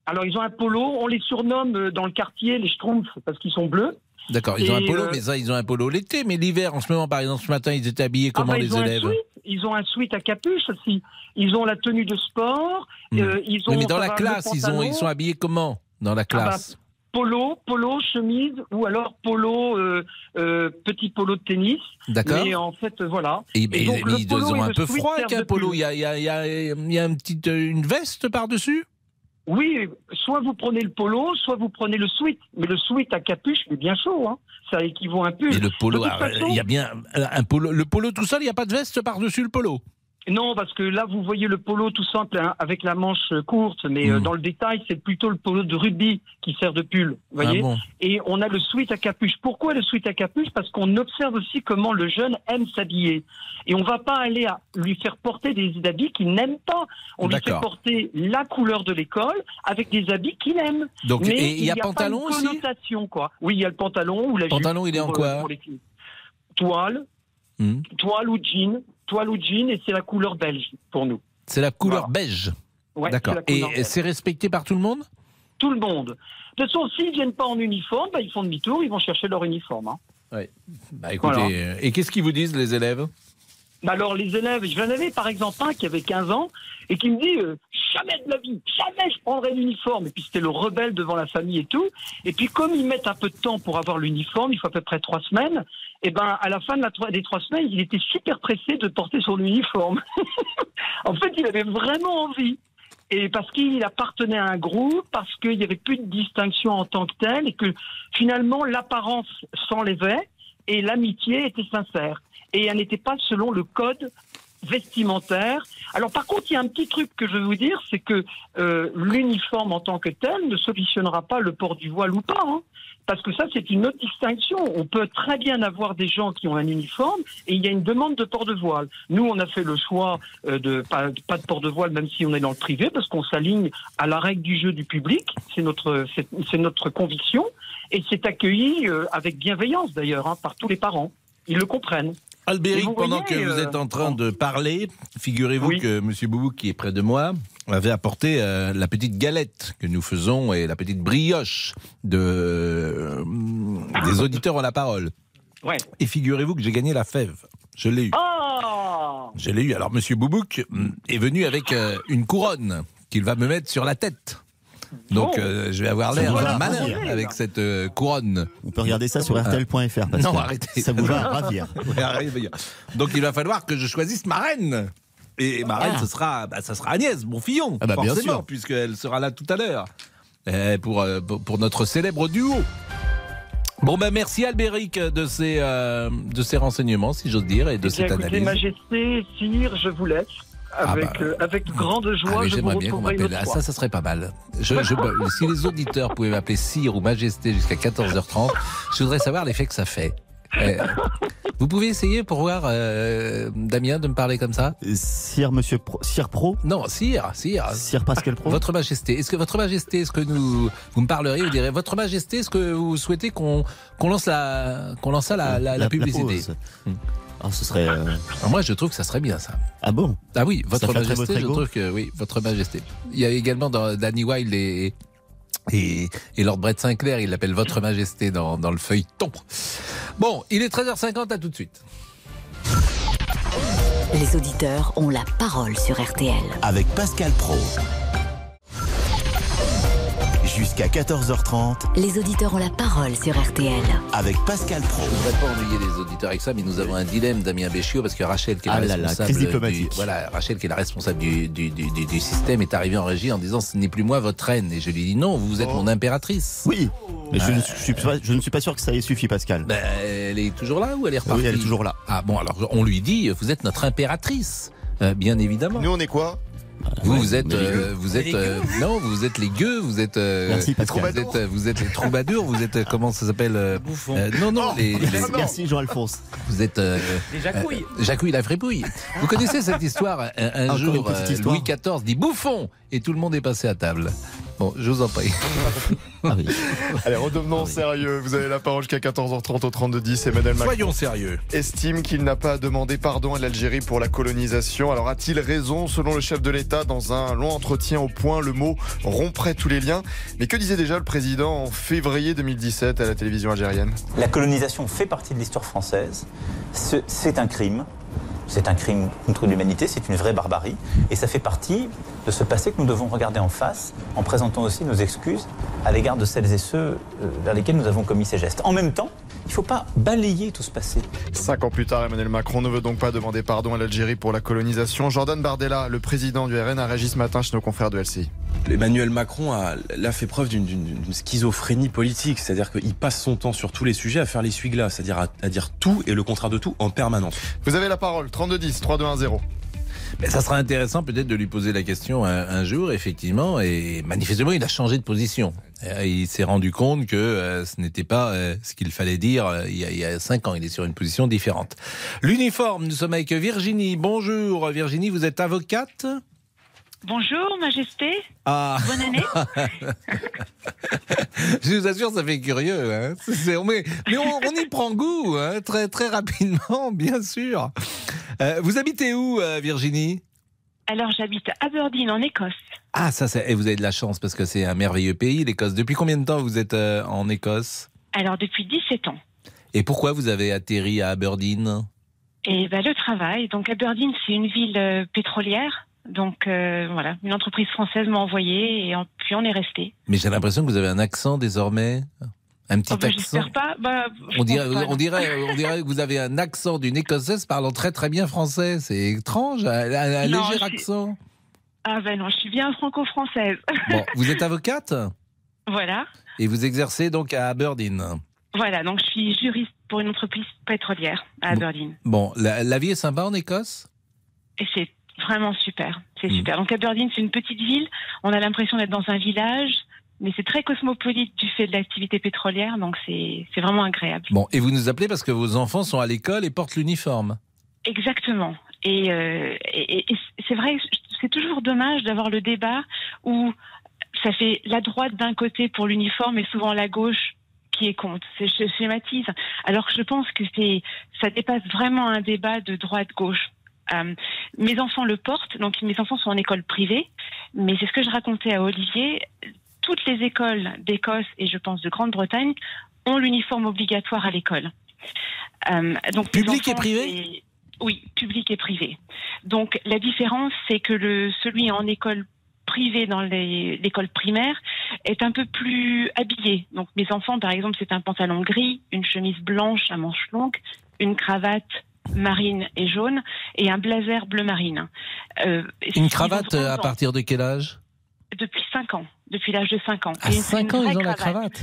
[SPEAKER 17] Alors, ils ont un polo. On les surnomme euh, dans le quartier les schtroumpfs parce qu'ils sont bleus.
[SPEAKER 3] D'accord, ils ont un polo,
[SPEAKER 17] euh,
[SPEAKER 3] mais ça, ils ont un polo l'été. Mais l'hiver, en ce moment, par exemple, ce matin, ils étaient habillés comment,
[SPEAKER 17] Ah bah,
[SPEAKER 3] les élèves.
[SPEAKER 17] Ils ont un sweat à capuche aussi. Ils ont la tenue de sport.
[SPEAKER 3] Hmm.
[SPEAKER 17] euh, ils ont
[SPEAKER 3] Oui, mais dans la classe, ils, ont,
[SPEAKER 17] pantalon.
[SPEAKER 3] ils sont habillés comment Dans la
[SPEAKER 17] Ah bah,
[SPEAKER 3] classe
[SPEAKER 17] polo, polo, chemise ou alors polo, euh, euh, petit polo de tennis.
[SPEAKER 3] D'accord.
[SPEAKER 17] Mais en fait, euh, voilà.
[SPEAKER 3] Et,
[SPEAKER 17] Et
[SPEAKER 3] mais-
[SPEAKER 17] donc,
[SPEAKER 3] mais
[SPEAKER 17] le
[SPEAKER 3] ils
[SPEAKER 17] polo
[SPEAKER 3] ont un peu froid avec un polo. Il y a, y a- il y a- il y a une petite une veste par-dessus?
[SPEAKER 17] Oui, soit vous prenez le polo, soit vous prenez le sweat. Mais le sweat à capuche, mais bien chaud, hein. Ça équivaut un peu.
[SPEAKER 3] Mais le polo, ah, il y a bien un polo. Le polo tout seul, il n'y a pas de veste par-dessus le polo?
[SPEAKER 17] Non, parce que là, vous voyez le polo tout simple hein, avec la manche courte, mais euh,
[SPEAKER 3] Hmm.
[SPEAKER 17] dans le détail, c'est plutôt le polo de rugby qui sert de pull. Vous voyez
[SPEAKER 3] Ah bon
[SPEAKER 17] Et on a le sweat à capuche. Pourquoi le sweat à capuche? Parce qu'on observe aussi comment le jeune aime s'habiller. Et on va pas aller à lui faire porter des habits qu'il n'aime pas. On lui fait porter la couleur de l'école avec des habits qu'il aime.
[SPEAKER 3] Donc,
[SPEAKER 17] Mais
[SPEAKER 3] et il y a
[SPEAKER 17] pas
[SPEAKER 3] pantalon
[SPEAKER 17] une
[SPEAKER 3] aussi?
[SPEAKER 17] connotation, quoi. Oui, il y a le pantalon ou la jupe
[SPEAKER 3] Pantalon, il est en quoi
[SPEAKER 17] euh. Toile,
[SPEAKER 3] Hmm.
[SPEAKER 17] toile ou jean, toile ou jean, et c'est la couleur belge pour nous.
[SPEAKER 3] C'est la couleur beige.
[SPEAKER 17] Ouais,
[SPEAKER 3] D'accord. Et c'est respecté par tout le monde?
[SPEAKER 17] Tout le monde. De toute façon, s'ils viennent pas en uniforme, bah, ils font demi-tour, ils vont chercher leur uniforme. hein.
[SPEAKER 3] Oui. Bah écoutez,
[SPEAKER 17] Voilà.
[SPEAKER 3] euh, et qu'est-ce qu'ils vous disent les élèves?
[SPEAKER 17] Bah alors les élèves, j'en avais par exemple un qui avait 15 ans et qui me dit euh, jamais de la vie, jamais je prendrai l'uniforme. Et puis c'était le rebelle devant la famille et tout. Et puis comme ils mettent un peu de temps pour avoir l'uniforme, il faut à peu près trois semaines. Et ben à la fin des trois semaines, il était super pressé de porter son uniforme. en fait, il avait vraiment envie. Et parce qu'il appartenait à un groupe, parce qu'il n'y avait plus de distinction en tant que telle, et que finalement l'apparence s'enlevait et l'amitié était sincère. Et elle n'était pas selon le code vestimentaire. Alors par contre, il y a un petit truc que je veux vous dire, c'est que euh, l'uniforme en tant que tel ne solutionnera pas le port du voile ou pas. hein. parce que ça, c'est une autre distinction. On peut très bien avoir des gens qui ont un uniforme et il y a une demande de port de voile. Nous, on a fait le choix euh, de pas, pas de port de voile, même si on est dans le privé, parce qu'on s'aligne à la règle du jeu du public. C'est notre, c'est notre conviction et c'est accueilli euh, avec bienveillance d'ailleurs hein, par tous les parents. Ils le comprennent.
[SPEAKER 3] Albéric, pendant
[SPEAKER 17] voyez,
[SPEAKER 3] que vous
[SPEAKER 17] euh,
[SPEAKER 3] êtes en train de parler, figurez-vous que M. Boubou, qui est près de moi, avait apporté euh, la petite galette que nous faisons et la petite brioche de, euh, des auditeurs en la parole.
[SPEAKER 17] Ouais.
[SPEAKER 3] Et figurez-vous que j'ai gagné la fève. Je l'ai eu.
[SPEAKER 17] Oh
[SPEAKER 3] Je l'ai eu. Alors, Monsieur Boubouk mm, est venu avec euh, une couronne qu'il va me mettre sur la tête. Donc,
[SPEAKER 15] Bon.
[SPEAKER 3] euh, je vais avoir l'air malin
[SPEAKER 15] ravir.
[SPEAKER 3] avec cette euh, couronne.
[SPEAKER 15] On peut regarder ça sur. RTL.fr.
[SPEAKER 3] Non, arrêtez.
[SPEAKER 15] Ça vous va ravir.
[SPEAKER 3] Donc, il va falloir que je choisisse ma reine. Et ma reine,
[SPEAKER 15] Ah.
[SPEAKER 3] ce sera, bah, ça sera Agnès, mon fillon,
[SPEAKER 15] Ah bah, bien
[SPEAKER 3] forcément,
[SPEAKER 15] sûr.
[SPEAKER 3] puisqu'elle sera là tout à l'heure pour, euh, pour pour notre célèbre duo. Bon, ben merci Albéric de ces, euh, de ces renseignements, si j'ose dire, et de
[SPEAKER 17] Eh
[SPEAKER 3] cette
[SPEAKER 17] écoutez,
[SPEAKER 3] analyse.
[SPEAKER 17] Majesté, sire, je vous laisse.
[SPEAKER 3] Ah
[SPEAKER 17] Avec,
[SPEAKER 3] bah.
[SPEAKER 17] euh, avec grande
[SPEAKER 3] Ah,
[SPEAKER 17] joie,
[SPEAKER 3] mais
[SPEAKER 17] je vous
[SPEAKER 3] j'aimerais bien qu'on m'appelle. Ah, ça, ça serait pas mal. Je, je- si les auditeurs pouvaient m'appeler Sire ou Majesté jusqu'à 14h30, je voudrais savoir l'effet que ça fait. Euh, vous pouvez essayer pour voir, euh, Damien, de me parler comme ça?
[SPEAKER 15] Sire Monsieur Pro, Sire Pro?
[SPEAKER 3] Non, Sire, Sire.
[SPEAKER 15] Sire Pascal Pro?
[SPEAKER 3] Votre Majesté, est-ce que Votre Majesté, est-ce que nous, vous me parleriez, vous direz, Votre Majesté, est-ce que vous souhaitez qu'on qu'on lance la, qu'on lance ça la, la, la publicité?
[SPEAKER 15] pause. Ah, ce serait. euh,
[SPEAKER 3] Ah, Moi, je trouve que ça serait bien ça.
[SPEAKER 15] Ah bon?
[SPEAKER 3] Ah oui, Votre Majesté,
[SPEAKER 15] votre
[SPEAKER 3] je trouve que oui, Votre Majesté. Il y a également dans Danny Wilde et, et, et Lord Brett Sinclair, il l'appelle Votre Majesté dans, dans le feuilleton. Bon, il est 13h50, à tout de suite.
[SPEAKER 2] Les auditeurs ont la parole sur RTL.
[SPEAKER 1] Avec Pascal Pro. Jusqu'à 14h30
[SPEAKER 2] Les auditeurs ont la parole sur RTL.
[SPEAKER 1] avec Pascal Pro.
[SPEAKER 3] Je ne voudrais pas ennuyer les auditeurs avec ça, mais nous avons un dilemme, Damien Béchiot, parce que Rachel, qui est la
[SPEAKER 15] Ah là là,
[SPEAKER 3] responsable, du, voilà, Rachel, qui est la responsable du, du, du, du- du système, est arrivée en régie en disant ce n'est plus moi votre reine. Et je lui dis non, vous êtes mon impératrice.
[SPEAKER 15] Oui, mais je, ne suis pas, je ne suis pas sûr que ça ait suffi, Pascal.
[SPEAKER 3] Ben, elle est toujours là ou elle est repartie
[SPEAKER 15] Oui, elle est toujours là.
[SPEAKER 3] Ah bon, alors on lui dit, vous êtes notre impératrice, Euh, bien évidemment.
[SPEAKER 7] Nous, on est quoi?
[SPEAKER 3] Vous,
[SPEAKER 15] Ouais,
[SPEAKER 3] vous êtes, euh,
[SPEAKER 15] gueux.
[SPEAKER 3] vous êtes, euh, non, vous êtes les gueux, vous êtes, euh,
[SPEAKER 15] Merci,
[SPEAKER 3] vous êtes, euh, vous êtes les troubadours, vous êtes, euh, comment ça s'appelle
[SPEAKER 11] Bouffon.
[SPEAKER 3] Non, non, les, les-
[SPEAKER 15] Merci, merci, Jean-Alphonse.
[SPEAKER 3] vous êtes, euh,
[SPEAKER 11] Les jacouilles.
[SPEAKER 3] euh, Jacouille la fripouille. Vous connaissez cette histoire Un, jour,
[SPEAKER 15] histoire.
[SPEAKER 3] Louis XIV dit bouffon et tout le monde est passé à table. Bon, je vous en prie.
[SPEAKER 15] Ah oui.
[SPEAKER 7] Allez, redevenons sérieux. Vous avez la parole jusqu'à 14h30 au 3210. Emmanuel Macron
[SPEAKER 3] Soyons sérieux.
[SPEAKER 7] estime qu'il n'a pas demandé pardon à l'Algérie pour la colonisation. Alors a-t-il raison Selon le chef de l'État, dans un long entretien au point, le mot romprait tous les liens? Mais que disait déjà le président en février 2017 à la télévision algérienne?
[SPEAKER 18] La colonisation fait partie de l'histoire française. Ce- C'est un crime. C'est un crime contre l'humanité, c'est une vraie barbarie. Et ça fait partie de ce passé que nous devons regarder en face en présentant aussi nos excuses à l'égard de celles et ceux euh, vers lesquels nous avons commis ces gestes. En même temps, il ne faut pas balayer tout ce passé.
[SPEAKER 7] Cinq ans plus tard, Emmanuel Macron ne veut donc pas demander pardon à l'Algérie pour la colonisation. Jordan Bardella, le président du RN, a réagi ce matin chez nos confrères de LCI.
[SPEAKER 19] Emmanuel Macron a là fait preuve d'une- schizophrénie politique, c'est-à-dire qu'il passe son temps sur tous les sujets à faire l'essuie-glace, c'est-à-dire à, à dire tout et le contraire de tout en permanence.
[SPEAKER 7] Vous avez la parole, 3210, 3210.
[SPEAKER 3] Mais ça sera intéressant peut-être de lui poser la question un, un jour, effectivement. Et manifestement, il a changé de position. Il s'est rendu compte que euh, ce n'était pas euh, ce qu'il fallait dire euh, il, y a, il y a cinq ans. Il est sur une position différente. L'uniforme, nous sommes avec Virginie. Bonjour Virginie, vous êtes avocate?
[SPEAKER 20] Bonjour, Majesté.
[SPEAKER 3] Ah.
[SPEAKER 20] Bonne année.
[SPEAKER 3] Je vous assure, ça fait curieux. Hein. Mais on, on y prend goût hein, très, très rapidement, bien sûr. Euh, vous habitez où, euh, Virginie?
[SPEAKER 20] Alors, j'habite à Aberdeen, en Écosse.
[SPEAKER 3] Ah, ça, c'est- et vous avez de la chance parce que c'est un merveilleux pays, l'Écosse. Depuis combien de temps vous êtes euh, en Écosse?
[SPEAKER 20] Alors, depuis 17 ans.
[SPEAKER 3] Et pourquoi vous avez atterri à Aberdeen?
[SPEAKER 20] Et ben, le travail. Donc, Aberdeen, c'est une ville pétrolière. Donc, euh, voilà, une entreprise française m'a envoyé et en- puis on est resté.
[SPEAKER 3] Mais j'ai l'impression que vous avez un accent désormais. Un petit
[SPEAKER 20] Oh, ben,
[SPEAKER 3] accent.
[SPEAKER 20] J'espère pas. Bah,
[SPEAKER 3] On dirait,
[SPEAKER 20] pas,
[SPEAKER 3] on, dirait, on dirait que vous avez un accent d'une Écossaise parlant très très bien français. C'est étrange, un, un- un
[SPEAKER 20] Non,
[SPEAKER 3] léger
[SPEAKER 20] suis-
[SPEAKER 3] accent.
[SPEAKER 20] Ah ben non, je suis bien franco-française.
[SPEAKER 3] Bon, vous êtes avocate?
[SPEAKER 20] Voilà.
[SPEAKER 3] et vous exercez donc à Aberdeen.
[SPEAKER 20] Voilà, donc je suis juriste pour une entreprise pétrolière à Aberdeen.
[SPEAKER 3] Bon, la, la vie est sympa en Écosse?
[SPEAKER 20] Et c'est vraiment super.
[SPEAKER 3] Mm.
[SPEAKER 20] C'est super. Donc Aberdeen, c'est une petite ville. On a l'impression d'être dans un village, mais c'est très cosmopolite du fait de l'activité pétrolière, donc c'est vraiment agréable.
[SPEAKER 3] Bon, et vous nous appelez parce que vos enfants sont à l'école et portent l'uniforme.
[SPEAKER 20] Exactement. Et, euh, et- c'est vrai, c'est toujours dommage d'avoir le débat où ça fait la droite d'un côté pour l'uniforme et souvent la gauche qui est contre. C'est je schématise. Alors que je pense que c'est ça dépasse vraiment un débat de droite-gauche. Euh, mes enfants le portent, donc mes enfants sont en école privée, mais c'est ce que je racontais à Olivier. Toutes les écoles d'Écosse et je pense de Grande-Bretagne ont l'uniforme obligatoire à l'école. Euh, donc
[SPEAKER 3] Public et privé
[SPEAKER 20] Oui, public et privé. Donc la différence, c'est que le celui en école privée dans l'école primaire est un peu plus habillé. Donc mes enfants, par exemple, c'est un pantalon gris, une chemise blanche à manches longues, une cravate marine et jaune et un blazer bleu marine. Euh,
[SPEAKER 3] Une cravate euh, à
[SPEAKER 20] 11 ans.
[SPEAKER 3] partir de quel âge?
[SPEAKER 20] Depuis 5 ans, depuis l'âge de 5 ans.
[SPEAKER 3] À
[SPEAKER 20] Et c'est
[SPEAKER 3] 5
[SPEAKER 20] une
[SPEAKER 3] ans, ils ont la cravate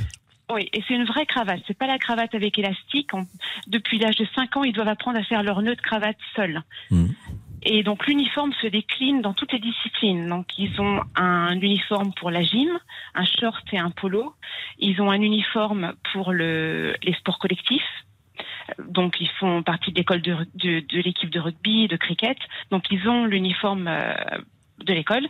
[SPEAKER 20] Oui, et c'est une vraie cravate. C'est pas la cravate avec élastique. On- depuis l'âge de 5 ans, ils doivent apprendre à faire leur nœud de cravate seuls. Et donc l'uniforme se décline dans toutes les disciplines. Donc ils ont un uniforme pour la gym, un short et un polo. Ils ont un uniforme pour le, les sports collectifs. Donc ils font partie de l'école de, l'équipe de rugby, de cricket. Donc ils ont l'uniforme euh, de l'école.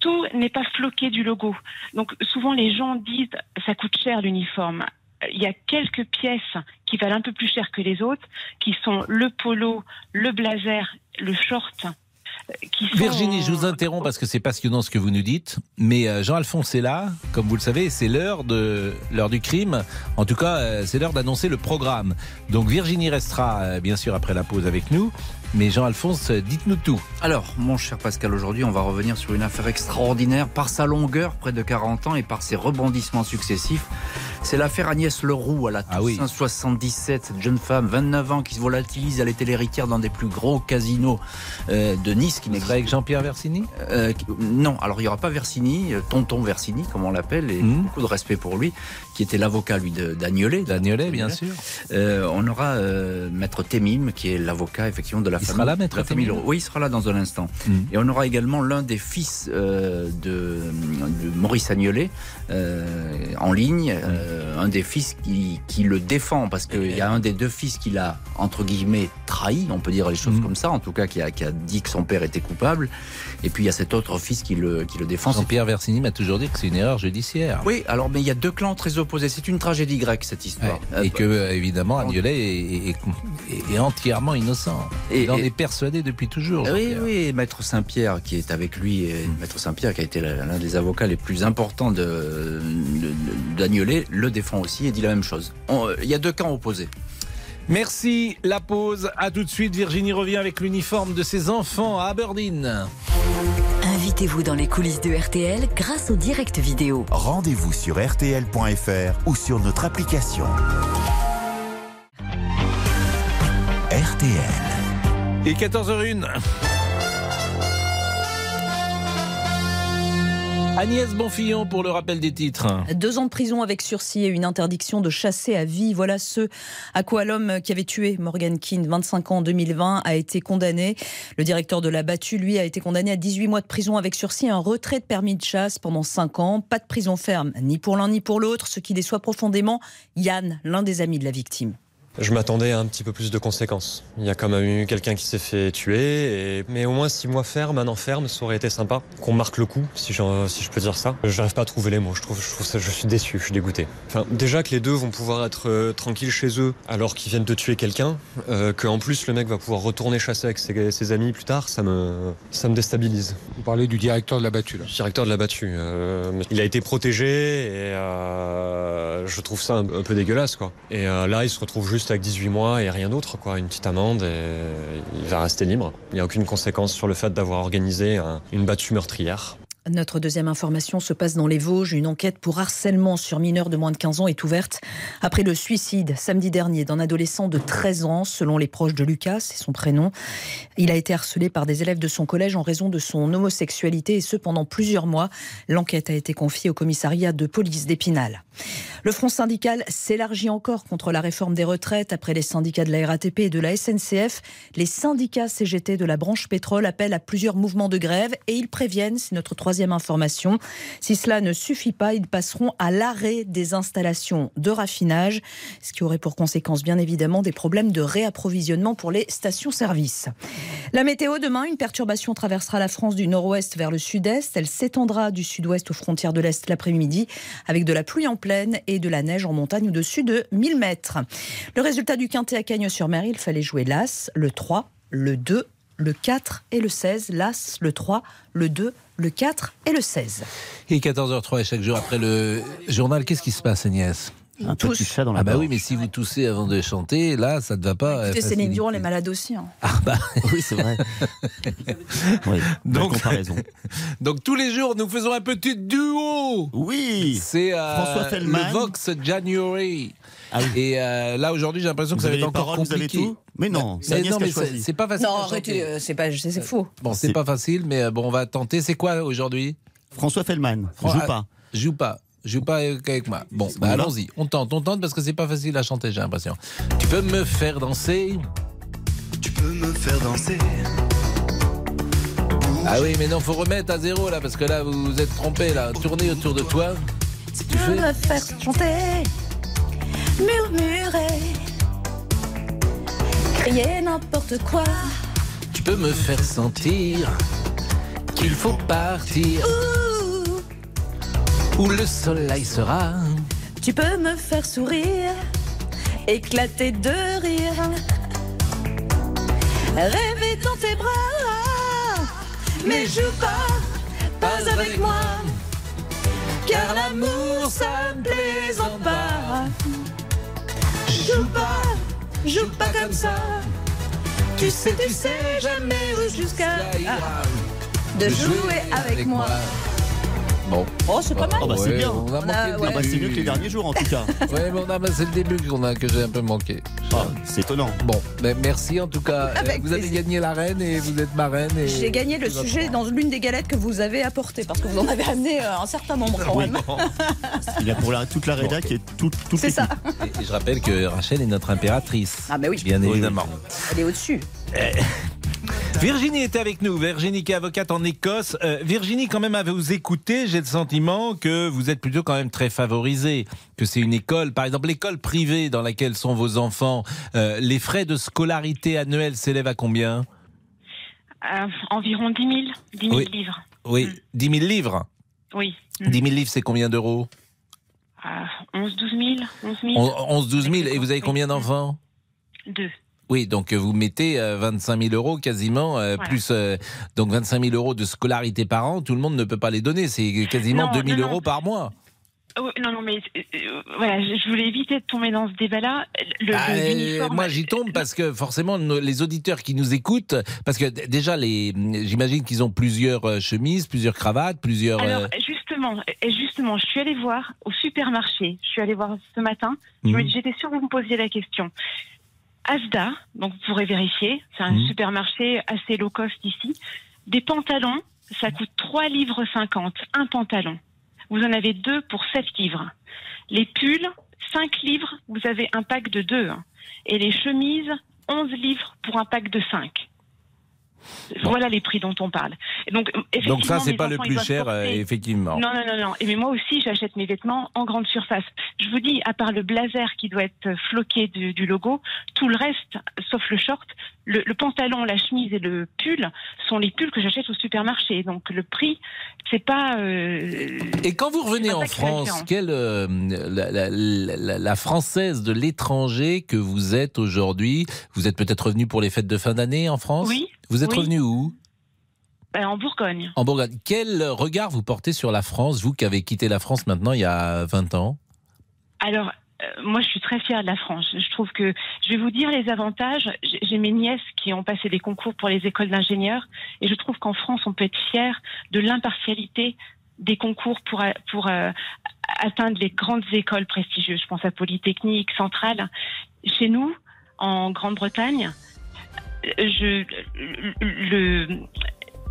[SPEAKER 20] Tout n'est pas floqué du logo. Donc souvent les gens disent ça coûte cher l'uniforme. Il y a quelques pièces qui valent un peu plus cher que les autres, qui sont le polo, le blazer, le short. Qui sont
[SPEAKER 3] Virginie, je vous interromps parce que c'est passionnant ce que vous nous dites. Mais euh, Jean-Alphonse est là, comme vous le savez, c'est l'heure de l'heure du crime. En tout cas, euh, c'est l'heure d'annoncer le programme. Donc Virginie restera euh, bien sûr après la pause avec nous. Mais Jean-Alphonse, dites-nous tout.
[SPEAKER 21] Alors, mon cher Pascal, aujourd'hui, on va revenir sur une affaire extraordinaire par sa longueur, près de 40 ans, et par ses rebondissements successifs. C'est l'affaire Agnès Leroux à la 77, cette jeune femme, 29 ans, qui se volatilise. Elle était l'héritière d'un des plus gros casinos euh, de Nice. Qui
[SPEAKER 3] avec Jean-Pierre Versini
[SPEAKER 21] Euh, Non, alors il n'y aura pas Versini, euh, tonton Versini, comme on l'appelle, et
[SPEAKER 3] Mhm.
[SPEAKER 21] beaucoup de respect pour lui, qui était l'avocat, lui, d'Agnolet.
[SPEAKER 3] D'Agnolet, bien sûr.
[SPEAKER 21] Euh, on aura Maître Temim, qui est l'avocat, effectivement, de la
[SPEAKER 3] Il
[SPEAKER 21] famille.
[SPEAKER 3] sera là, Maître Temim.
[SPEAKER 21] Oui, il sera là dans un instant.
[SPEAKER 3] Mhm.
[SPEAKER 21] Et on aura également l'un des fils de, de Maurice Agnolet en ligne, euh, un des fils qui, qui le défend, parce qu'il y a un des deux fils qui l'a, entre guillemets, trahi, on peut dire les choses comme ça, en tout cas, qui a, qui a dit que son père était coupable. Et puis il y a cet autre fils qui le, qui le défend.
[SPEAKER 3] Jean-Pierre Versini m'a toujours dit que c'est une erreur judiciaire.
[SPEAKER 21] oui, alors mais il y a deux clans très opposés. C'est une tragédie grecque cette histoire.
[SPEAKER 3] Ouais. Et que, euh, évidemment, Agnolet est, est- est- est entièrement innocent.
[SPEAKER 21] Et-
[SPEAKER 3] Il en
[SPEAKER 21] et-
[SPEAKER 3] est persuadé depuis toujours.
[SPEAKER 21] Oui,
[SPEAKER 3] Jean-Pierre.
[SPEAKER 21] oui, et Maître Saint-Pierre qui est avec lui, et Maître Saint-Pierre qui a été l'un des avocats les plus importants de, de- de- d'Agnolet, le défend aussi et dit la même chose. On- euh, Il y a deux camps opposés.
[SPEAKER 3] Merci, la pause. À tout de suite. Virginie revient avec l'uniforme de ses enfants à Aberdeen.
[SPEAKER 2] Invitez-vous dans les coulisses de RTL grâce au direct vidéo.
[SPEAKER 1] Rendez-vous sur rtl.fr ou sur notre application. RTL.
[SPEAKER 3] Et 14h01. Agnès Bonfillon pour le rappel des titres.
[SPEAKER 22] Deux ans de prison avec sursis et une interdiction de chasser à vie. Voilà ce à quoi l'homme qui avait tué Morgan Keane, 25 ans en 2020, a été condamné. Le directeur de la battue, lui, a été condamné à 18 mois de prison avec sursis et un retrait de permis de chasse pendant 5 ans. Pas de prison ferme, ni pour l'un ni pour l'autre, ce qui déçoit profondément Yann, l'un des amis de la victime.
[SPEAKER 23] Je m'attendais à un petit peu plus de conséquences. Il y a quand même eu quelqu'un qui s'est fait tuer, et... mais au moins six mois ferme, un an ferme, ça aurait été sympa. Qu'on marque le coup, si, je peux dire ça. Je n'arrive pas à trouver les mots, je, trouve, je, trouve ça, je suis déçu, je suis dégoûté. Enfin, déjà que les deux vont pouvoir être euh, tranquilles chez eux alors qu'ils viennent de tuer quelqu'un, euh, qu'en plus le mec va pouvoir retourner chasser avec ses, ses amis plus tard, ça me, ça me déstabilise. Vous parlez du directeur de la battue là Directeur de la battue. euh, il a été protégé et je trouve ça un, un peu dégueulasse quoi. Et là il se retrouve juste avec 18 mois et rien d'autre quoi, une petite amende il va rester libre. Il n'y a aucune conséquence sur le fait d'avoir organisé un- une battue meurtrière.
[SPEAKER 22] Notre deuxième information se passe dans les Vosges. Une enquête pour harcèlement sur mineurs de moins de 15 ans est ouverte après le suicide samedi dernier d'un adolescent de 13 ans, selon les proches de Lucas, c'est son prénom. Il a été harcelé par des élèves de son collège en raison de son homosexualité et ce pendant plusieurs mois. L'enquête a été confiée au commissariat de police d'Épinal. Le front syndical s'élargit encore contre la réforme des retraites après les syndicats de la RATP et de la SNCF. Les syndicats CGT de la branche pétrole appellent à plusieurs mouvements de grève et ils préviennent, c'est notre troisième information, si cela ne suffit pas, ils passeront à l'arrêt des installations de raffinage, ce qui aurait pour conséquence bien évidemment des problèmes de réapprovisionnement pour les stations-service. La météo demain, une perturbation traversera la France du nord-ouest vers le sud-est. Elle s'étendra du sud-ouest aux frontières de l'est l'après-midi avec de la pluie en plaine et de la neige en montagne au-dessus de 1000 mètres. Le résultat du quintet à Cagnes-sur-Mer, il fallait jouer l'As, le 3, le 2, le 4 et le 16. L'As, le 3, le 2, le 4 et le 16.
[SPEAKER 3] Et 14h03 et chaque jour après le journal, qu'est-ce qui se passe Agnès?
[SPEAKER 22] Un petit chat dans la
[SPEAKER 3] Ah bah
[SPEAKER 22] gorge.
[SPEAKER 3] oui, mais si vous toussez avant de chanter, là, ça ne va pas.
[SPEAKER 22] Écoutez,
[SPEAKER 3] euh,
[SPEAKER 22] Céline. Dion, les malades aussi. hein.
[SPEAKER 15] Oui, c'est vrai. oui,
[SPEAKER 3] Donc-
[SPEAKER 15] comparaison.
[SPEAKER 3] Donc tous les jours, nous faisons un petit duo.
[SPEAKER 15] Oui.
[SPEAKER 3] C'est euh,
[SPEAKER 15] François Fellman.
[SPEAKER 3] le Vox January. Et euh, là aujourd'hui, j'ai l'impression que
[SPEAKER 15] Vous
[SPEAKER 3] ça va être encore
[SPEAKER 15] paroles, vous avez
[SPEAKER 3] compliqué.
[SPEAKER 15] tout Mais non, c'est
[SPEAKER 3] pas facile.
[SPEAKER 22] Non, arrêtez, euh, c'est pas, c'est faux.
[SPEAKER 3] Bon, c'est pas facile, mais euh, bon, on va tenter. C'est quoi aujourd'hui?
[SPEAKER 15] François Fellman.
[SPEAKER 3] Fran-
[SPEAKER 15] Joue
[SPEAKER 3] ah,
[SPEAKER 15] pas.
[SPEAKER 3] Joue pas. joue pas avec moi. Bon, bah, allons-y. On tente, on tente parce que c'est pas facile à chanter, j'ai l'impression. Tu peux me faire danser?
[SPEAKER 24] Tu peux me faire danser.
[SPEAKER 3] Ah oui, mais non, faut remettre à zéro là parce que là vous vous êtes trompé là. Tournez autour de toi.
[SPEAKER 22] Tu peux me faire chanter, murmurer, crier n'importe quoi.
[SPEAKER 3] Tu peux me faire sentir qu'il faut partir où le soleil sera.
[SPEAKER 22] Tu peux me faire sourire, éclater de rire, rêver dans tes bras. Mais joue pas, pas avec moi, car l'amour ça ne plaisante pas. Joue pas, joue pas comme ça. Tu sais, tu sais jamais jusqu'à Ah. de jouer avec moi.
[SPEAKER 3] Bon.
[SPEAKER 22] Oh, c'est pas mal.
[SPEAKER 15] Oh, bah, c'est
[SPEAKER 3] Ouais,
[SPEAKER 15] bien.
[SPEAKER 3] On a
[SPEAKER 22] On
[SPEAKER 3] manqué
[SPEAKER 22] a-
[SPEAKER 3] le
[SPEAKER 22] ouais.
[SPEAKER 15] Ah bah, c'est mieux que les derniers jours en tout cas.
[SPEAKER 3] Ouais, mais on a, bah, c'est le début qu'on a, que j'ai un peu manqué.
[SPEAKER 15] Ah, c'est étonnant.
[SPEAKER 3] Bon, ben, merci en tout cas.
[SPEAKER 22] Avec
[SPEAKER 3] vous avez gagné la reine et vous êtes marraine. et-
[SPEAKER 22] J'ai gagné le
[SPEAKER 3] Tout
[SPEAKER 22] sujet dans l'une des galettes que vous avez apportées, parce que vous en avez amené euh, un certain nombre quand
[SPEAKER 15] Oui.
[SPEAKER 22] même.
[SPEAKER 15] Il y a pour la, toute la rédac et tout, toute
[SPEAKER 22] C'est ça.
[SPEAKER 3] Et, et je rappelle que Rachel est notre impératrice.
[SPEAKER 22] Ah, bah oui.
[SPEAKER 3] Bien évidemment.
[SPEAKER 22] Elle est au-dessus.
[SPEAKER 3] Virginie était avec nous. Virginie qui est avocate en Écosse. Euh, Virginie, quand même, à vous écouter, j'ai le sentiment que vous êtes plutôt quand même très favorisée. Que c'est une école, par exemple, l'école privée dans laquelle sont vos enfants. euh, les frais de scolarité annuels s'élèvent à combien?
[SPEAKER 20] Euh, environ 10 000, 10 000
[SPEAKER 3] Oui.
[SPEAKER 20] livres.
[SPEAKER 3] Oui, 10 000 livres?
[SPEAKER 20] Oui.
[SPEAKER 3] 10 000 livres, c'est combien d'euros?
[SPEAKER 20] Euh, 11, 12 000, 11 000.
[SPEAKER 3] 11, 12 000. Et vous avez combien d'enfants?
[SPEAKER 20] Deux.
[SPEAKER 3] Oui, donc euh, vous mettez euh, 25 000 euros quasiment, euh,
[SPEAKER 20] Voilà.
[SPEAKER 3] plus euh, donc 25 000 euros de scolarité par an. Tout le monde ne peut pas les donner. C'est quasiment
[SPEAKER 20] Non,
[SPEAKER 3] 2 000
[SPEAKER 20] non, non.
[SPEAKER 3] euros par mois.
[SPEAKER 20] Oh, non, non, mais euh, euh, voilà, je voulais éviter de tomber dans ce débat-là.
[SPEAKER 3] Ah, euh,
[SPEAKER 20] l'uniforme-
[SPEAKER 3] moi, j'y tombe parce que forcément, nos- les auditeurs qui nous écoutent, parce que déjà, les, j'imagine qu'ils ont plusieurs euh, chemises, plusieurs cravates, plusieurs.
[SPEAKER 20] Alors,
[SPEAKER 3] euh,
[SPEAKER 20] justement, justement, je suis allée voir au supermarché. Je suis allée voir ce matin.
[SPEAKER 3] Mhm.
[SPEAKER 20] J'étais sûre que vous me posiez la question. Asda, donc vous pourrez vérifier, c'est un
[SPEAKER 3] Mhm.
[SPEAKER 20] supermarché assez low cost ici. Des pantalons, ça coûte 3 livres 50, un pantalon. Vous en avez deux pour 7 livres. Les pulls, 5 livres, vous avez un pack de 2. Et les chemises, 11 livres pour un pack de 5. Voilà les prix dont on parle. Et donc,
[SPEAKER 3] donc
[SPEAKER 20] effectivement,
[SPEAKER 3] ça, c'est pas le plus cher, euh,
[SPEAKER 20] porter-
[SPEAKER 3] effectivement.
[SPEAKER 20] non, non, non, non. Et mais moi aussi, j'achète mes vêtements en grande surface. Je vous dis, à part le blazer qui doit être floqué du, du logo, tout le reste, sauf le short, le, le pantalon, la chemise et le pull sont les pulls que j'achète au supermarché. Donc le prix, c'est pas. euh,
[SPEAKER 3] Et quand vous revenez en France, quelle euh, la, la- la- la française de l'étranger que vous êtes aujourd'hui Vous êtes peut-être revenu pour les fêtes de fin d'année en France?
[SPEAKER 20] Oui,
[SPEAKER 3] Vous êtes
[SPEAKER 20] oui.
[SPEAKER 3] revenu où?
[SPEAKER 20] Ben, en Bourgogne.
[SPEAKER 3] En Bourgogne. Quel regard vous portez sur la France, vous qui avez quitté la France maintenant il y a 20 ans?
[SPEAKER 20] Alors, euh, moi, je suis très fière de la France. Je trouve que, je vais vous dire les avantages. J'ai mes nièces qui ont passé des concours pour les écoles d'ingénieurs, et je trouve qu'en France, on peut être fier de l'impartialité des concours pour, pour euh, atteindre les grandes écoles prestigieuses. Je pense à Polytechnique, Centrale. Chez nous, en Grande-Bretagne, je, le,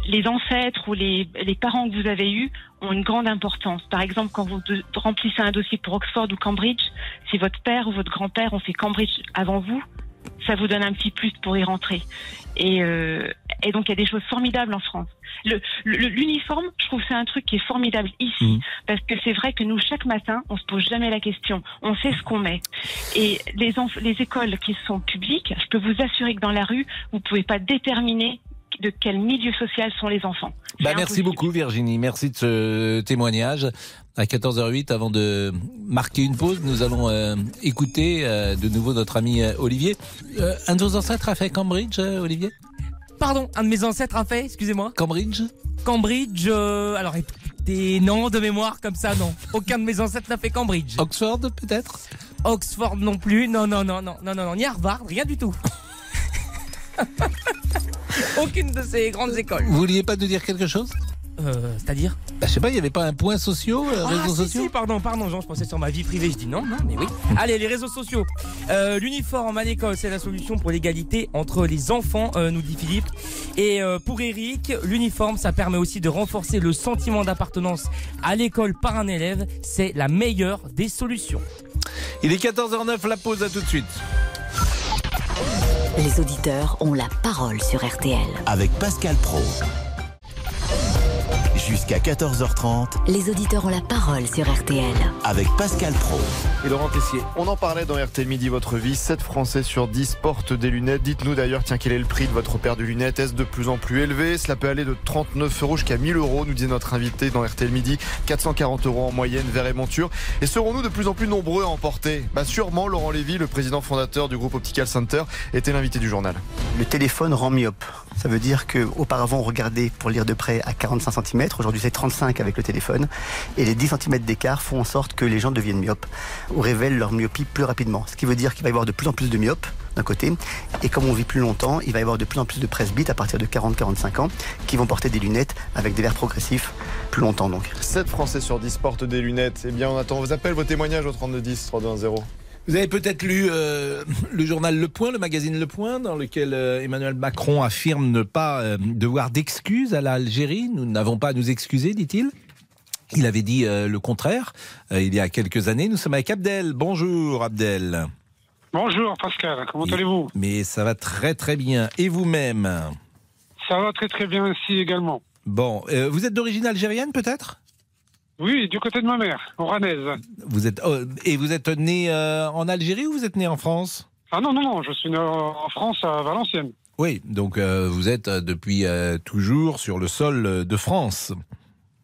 [SPEAKER 20] les ancêtres ou les, les parents que vous avez eus ont une grande importance. Par exemple, quand vous remplissez un dossier pour Oxford ou Cambridge, si votre père ou votre grand-père ont fait Cambridge avant vous, ça vous donne un petit plus pour y rentrer. Et, euh, et donc, il y a des choses formidables en France. Le- le- L'uniforme, je trouve c'est un truc qui est formidable ici, parce que c'est vrai que nous, chaque matin, on se pose jamais la question. On sait ce qu'on met. Et les, les écoles qui sont publiques, je peux vous assurer que dans la rue, vous pouvez pas déterminer de quel milieu social sont les enfants.
[SPEAKER 3] Bah, merci beaucoup Virginie, merci de ce témoignage. À 14h08, avant de marquer une pause, nous allons euh, écouter euh, de nouveau notre ami euh, Olivier. Un de vos ancêtres a fait Cambridge, Olivier?
[SPEAKER 11] Pardon, un de mes ancêtres a fait, excusez-moi.
[SPEAKER 3] Cambridge?
[SPEAKER 11] Cambridge, alors écoutez, non, de mémoire comme ça, non. Aucun de mes ancêtres n'a fait Cambridge.
[SPEAKER 3] Oxford peut-être?
[SPEAKER 11] Oxford non plus, non, non, non, non, non, non, non, ni Harvard, rien du tout. Aucune de ces grandes écoles.
[SPEAKER 3] Vous vouliez pas nous dire quelque chose?
[SPEAKER 11] Euh, c'est-à-dire
[SPEAKER 3] Bah, je sais pas, il n'y avait pas un point sociaux, euh,
[SPEAKER 11] Ah,
[SPEAKER 3] réseaux
[SPEAKER 11] si,
[SPEAKER 3] sociaux
[SPEAKER 11] si, pardon, pardon, Jean, je pensais sur ma vie privée, je dis non, non, mais oui. Allez, les réseaux sociaux. Euh, L'uniforme à l'école, c'est la solution pour l'égalité entre les enfants, euh, nous dit Philippe. Et euh, pour Eric, l'uniforme, ça permet aussi de renforcer le sentiment d'appartenance à l'école par un élève. C'est la meilleure des solutions.
[SPEAKER 3] Il est 14h09, la pause, à tout de suite.
[SPEAKER 2] Les auditeurs ont la parole sur RTL.
[SPEAKER 1] Avec Pascal Pro. Jusqu'à 14h30
[SPEAKER 2] Les auditeurs ont la parole sur RTL.
[SPEAKER 1] avec Pascal Pro.
[SPEAKER 7] Et Laurent Tessier, on en parlait dans RTL Midi Votre Vie, 7 Français sur 10 portent des lunettes. Dites-nous d'ailleurs, tiens, quel est le prix de votre paire de lunettes? Est-ce de plus en plus élevé? Cela peut aller de 39 euros jusqu'à 1000 euros, nous dit notre invité dans RTL Midi. 440 euros en moyenne, verre et monture. Et serons-nous de plus en plus nombreux à en porter Bah sûrement, Laurent Lévy, le président fondateur du groupe Optical Center, était l'invité du journal.
[SPEAKER 25] Le téléphone rend myope. Ça veut dire qu'auparavant, on regardait pour lire de près à 45 cm. Aujourd'hui, c'est 35 avec le téléphone. Et les 10 cm d'écart font en sorte que les gens deviennent myopes ou révèlent leur myopie plus rapidement. Ce qui veut dire qu'il va y avoir de plus en plus de myopes d'un côté. Et comme on vit plus longtemps, il va y avoir de plus en plus de presbytes à partir de 40-45 ans qui vont porter des lunettes avec des verres progressifs plus longtemps donc.
[SPEAKER 7] 7 Français sur 10 portent des lunettes. Eh bien, on attend vos appels, vos témoignages au 3210 3210.
[SPEAKER 3] Vous avez peut-être lu euh, le journal Le Point, le magazine Le Point, dans lequel euh, Emmanuel Macron affirme ne pas euh, devoir d'excuses à l'Algérie. Nous n'avons pas à nous excuser, dit-il. Il avait dit le contraire il y a quelques années. Nous sommes avec Abdel. Bonjour Abdel.
[SPEAKER 26] Bonjour Pascal, comment allez-vous?
[SPEAKER 3] Mais ça va très très bien. Et vous-même?
[SPEAKER 26] Ça va très très bien ici également.
[SPEAKER 3] Bon, vous êtes d'origine algérienne peut-être?
[SPEAKER 26] Oui, du côté de ma mère, oranaise.
[SPEAKER 3] Vous êtes oh, et vous êtes né euh, en Algérie ou vous êtes né en France?
[SPEAKER 26] Ah non, non, non, je suis né en France, à Valenciennes.
[SPEAKER 3] Oui, donc euh, vous êtes euh, depuis euh, toujours sur le sol de France.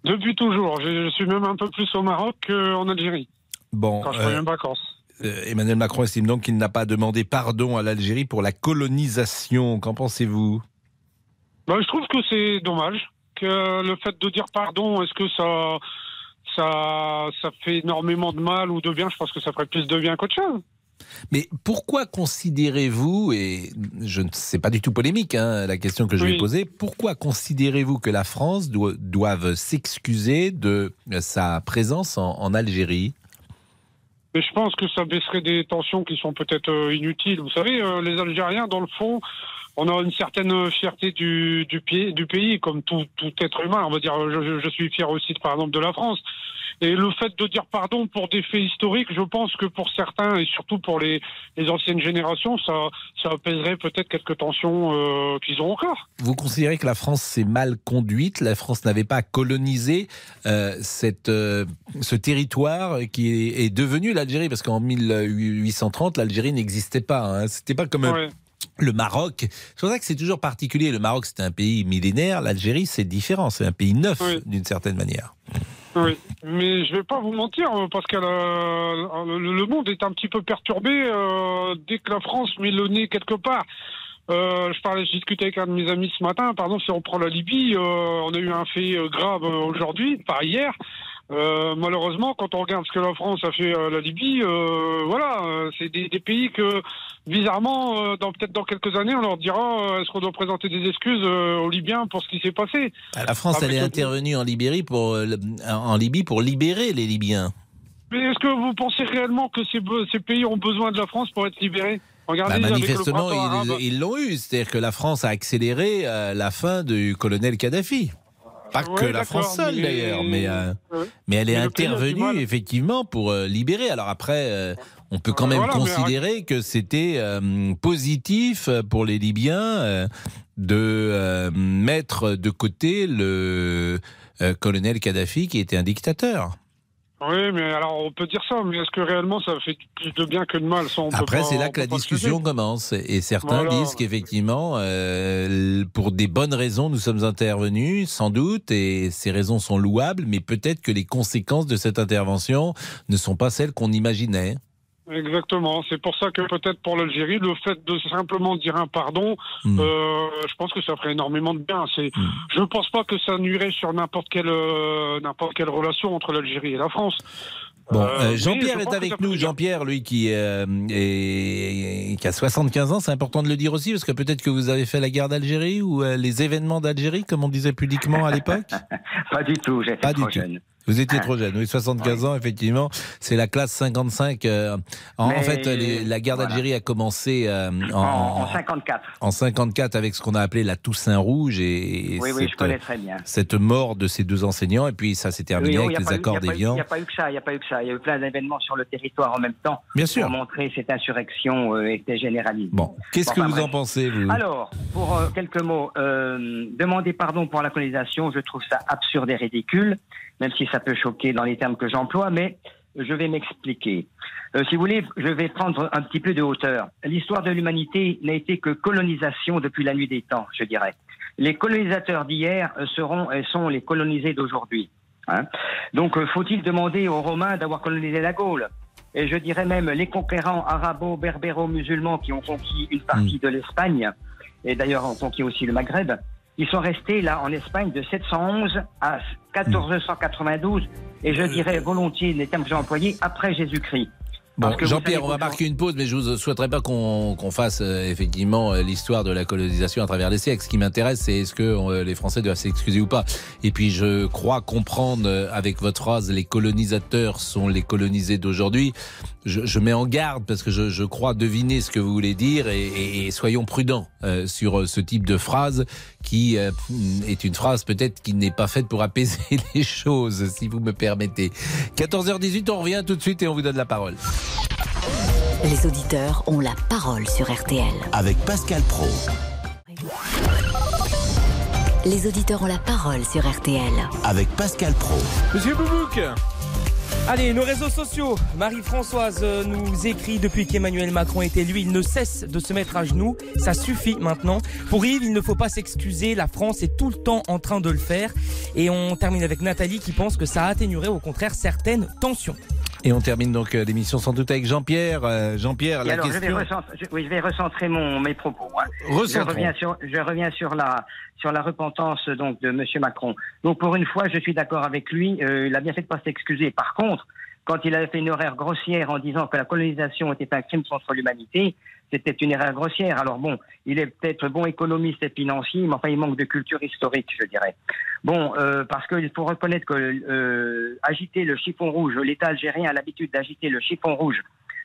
[SPEAKER 26] Depuis toujours. Je, je suis même un peu plus au Maroc qu'en Algérie,
[SPEAKER 3] Bon,
[SPEAKER 26] quand je reviens en vacances.
[SPEAKER 3] Emmanuel Macron estime donc qu'il n'a pas demandé pardon à l'Algérie pour la colonisation. Qu'en pensez-vous?
[SPEAKER 26] Bah, je trouve que c'est dommage que le fait de dire pardon, est-ce que ça, ça, ça fait énormément de mal ou de bien Je pense que ça ferait plus de bien qu'autre chose.
[SPEAKER 3] Mais pourquoi considérez-vous, et je ne sais pas du tout polémique hein, la question que je vais
[SPEAKER 26] Oui.
[SPEAKER 3] poser, pourquoi considérez-vous que la France doit, doive s'excuser de sa présence en, en Algérie?
[SPEAKER 26] Mais je pense que ça baisserait des tensions qui sont peut-être euh, inutiles. Vous savez, euh, les Algériens, dans le fond, on a une certaine fierté du, du, pays, du pays, comme tout, tout être humain. On va dire, je- je suis fier aussi, par exemple, de la France. Et le fait de dire pardon pour des faits historiques, je pense que pour certains, et surtout pour les, les anciennes générations, ça, ça apaiserait peut-être quelques tensions euh, qu'ils ont encore.
[SPEAKER 3] Vous considérez que la France s'est mal conduite, la France n'avait pas colonisé euh, cette, euh, ce territoire qui est, est devenu l'Algérie, parce qu'en 1830, l'Algérie n'existait pas. Hein. C'était pas comme
[SPEAKER 26] Ouais.
[SPEAKER 3] Le Maroc. C'est pour ça que c'est toujours particulier. Le Maroc, c'était un pays millénaire. L'Algérie, c'est différent. C'est un pays neuf, d'une certaine manière.
[SPEAKER 26] Oui, mais je vais pas vous mentir, euh, parce que euh, le, le monde est un petit peu perturbé euh, dès que la France met le nez quelque part. Euh, je parlais, je discutais avec un de mes amis ce matin. Pardon, si on prend la Libye, euh, on a eu un fait euh, grave euh, aujourd'hui, pas hier. Euh, malheureusement, quand on regarde ce que la France a fait à la Libye, euh, voilà, euh, c'est des, des pays que, bizarrement, euh, dans peut-être dans quelques années, on leur dira euh, est-ce qu'on doit présenter des excuses euh, aux Libyens pour ce qui s'est passé?
[SPEAKER 3] La France, elle est intervenue en Libye pour, euh, en Libye pour libérer les Libyens.
[SPEAKER 26] Mais est-ce que vous pensez réellement que ces, pays ont besoin de la France pour être libérés? Regardez,
[SPEAKER 3] Bah, manifestement, ils ils l'ont eu. C'est-à-dire que la France a accéléré euh, la fin du colonel Kadhafi. Pas que la France seule d'ailleurs, mais, euh, mais elle est intervenue effectivement pour euh, libérer. Alors après, euh, on peut quand même
[SPEAKER 26] Voilà, mais
[SPEAKER 3] considérer que c'était euh, positif pour les Libyens euh, de euh, mettre de côté le colonel Kadhafi qui était un dictateur.
[SPEAKER 26] Oui, mais alors on peut dire ça, mais est-ce que réellement ça fait plus de bien que de mal? Ça,
[SPEAKER 3] Après, c'est là que la discussion commence. Et certains
[SPEAKER 26] Voilà.
[SPEAKER 3] disent qu'effectivement, euh, pour des bonnes raisons, nous sommes intervenus, sans doute, et ces raisons sont louables, mais peut-être que les conséquences de cette intervention ne sont pas celles qu'on imaginait.
[SPEAKER 26] Exactement. C'est pour ça que peut-être pour l'Algérie, le fait de simplement dire un pardon,
[SPEAKER 3] Hmm.
[SPEAKER 26] euh, je pense que ça ferait énormément de bien. C'est, je ne pense pas que ça nuirait sur n'importe quelle euh, n'importe quelle relation entre l'Algérie et la France.
[SPEAKER 3] Bon,
[SPEAKER 26] Euh,
[SPEAKER 3] euh,
[SPEAKER 26] oui,
[SPEAKER 3] Jean-Pierre
[SPEAKER 26] je
[SPEAKER 3] est avec nous. Jean-Pierre, lui, qui, euh, est, qui a 75 ans, c'est important de le dire aussi, parce que peut-être que vous avez fait la guerre d'Algérie ou euh, les événements d'Algérie, comme on disait pudiquement à l'époque?
[SPEAKER 27] Pas du tout, j'étais
[SPEAKER 3] Pas
[SPEAKER 27] trop
[SPEAKER 3] du tout. Vous étiez trop jeune, oui, 75 ans, effectivement. C'est la classe 55. euh, en, fait, les- la guerre
[SPEAKER 27] voilà.
[SPEAKER 3] d'Algérie a commencé euh, en,
[SPEAKER 27] En, en 54.
[SPEAKER 3] en 54 avec ce qu'on a appelé la Toussaint Rouge et, et
[SPEAKER 27] Oui, oui,
[SPEAKER 3] cette,
[SPEAKER 27] je connais très bien.
[SPEAKER 3] cette mort de ces deux enseignants. Et puis ça s'est terminé
[SPEAKER 27] Oui,
[SPEAKER 3] avec les accords d'Évian.
[SPEAKER 27] Il n'y a pas eu que ça, il n'y a pas eu que ça. Il y a eu plein d'événements sur le territoire en même temps.
[SPEAKER 3] Bien sûr.
[SPEAKER 27] Pour montrer cette insurrection euh, était généralisée.
[SPEAKER 3] Bon, qu'est-ce que vous
[SPEAKER 27] bref.
[SPEAKER 3] en pensez, vous?
[SPEAKER 27] Alors, pour euh, quelques mots, demander pardon pour la colonisation, je trouve ça absurde et ridicule, même si ça peut choquer dans les termes que j'emploie, mais je vais m'expliquer. Euh, si vous voulez, je vais prendre un petit peu de hauteur. L'histoire de l'humanité n'a été que colonisation depuis la nuit des temps, je dirais. Les colonisateurs d'hier seront et sont les colonisés d'aujourd'hui. hein. Donc, euh, faut-il demander aux Romains d'avoir colonisé la Gaule? Et je dirais même les conquérants arabo-berbéro-musulmans qui ont conquis une partie de l'Espagne, et d'ailleurs ont conquis aussi le Maghreb, ils sont restés là en Espagne de 711 à 1492, et je dirais volontiers les termes que j'ai employés après Jésus-Christ.
[SPEAKER 3] Bon, Jean-Pierre, on va marquer une pause, mais je ne souhaiterais pas qu'on qu'on fasse euh, effectivement euh, l'histoire de la colonisation à travers les siècles. Ce qui m'intéresse, c'est est-ce que euh, les Français doivent s'excuser ou pas. Et puis, je crois comprendre euh, avec votre phrase, les colonisateurs sont les colonisés d'aujourd'hui. Je, je mets en garde parce que je, je crois deviner ce que vous voulez dire et, et- et soyons prudents euh, sur euh, ce type de phrase qui euh, est une phrase peut-être qui n'est pas faite pour apaiser les choses, si vous me permettez. 14h18, on revient tout de suite et on vous donne la parole.
[SPEAKER 2] Les auditeurs ont la parole sur RTL.
[SPEAKER 1] Avec Pascal Pro.
[SPEAKER 2] Les auditeurs ont la parole sur RTL.
[SPEAKER 1] Avec Pascal Pro.
[SPEAKER 11] Monsieur Boubouk Allez, nos réseaux sociaux. Marie-Françoise euh, nous écrit depuis qu'Emmanuel Macron est élu, il ne cesse de se mettre à genoux. Ça suffit maintenant. Pour Yves, il ne faut pas s'excuser. La France est tout le temps en train de le faire. Et on termine avec Nathalie qui pense que ça atténuerait au contraire certaines tensions.
[SPEAKER 3] Et on termine donc euh, l'émission sans doute avec Jean-Pierre. Euh, Jean-Pierre, la
[SPEAKER 27] alors, je vais,
[SPEAKER 3] question.
[SPEAKER 27] recentrer, je- oui, je vais recentrer mon, mes propos. hein. Je reviens sur, je reviens sur la, sur la repentance donc de Monsieur Macron. Donc, pour une fois, je suis d'accord avec lui. euh, il a bien fait de pas s'excuser. Par contre, quand il avait fait une erreur grossière en disant que la colonisation était un crime contre l'humanité, c'était une erreur grossière. Alors bon, il est peut-être bon économiste et financier, mais enfin, il manque de culture historique, je dirais. Bon, euh, parce qu'il faut reconnaître que euh, agiter le chiffon rouge, l'État algérien a l'habitude d'agiter le chiffon rouge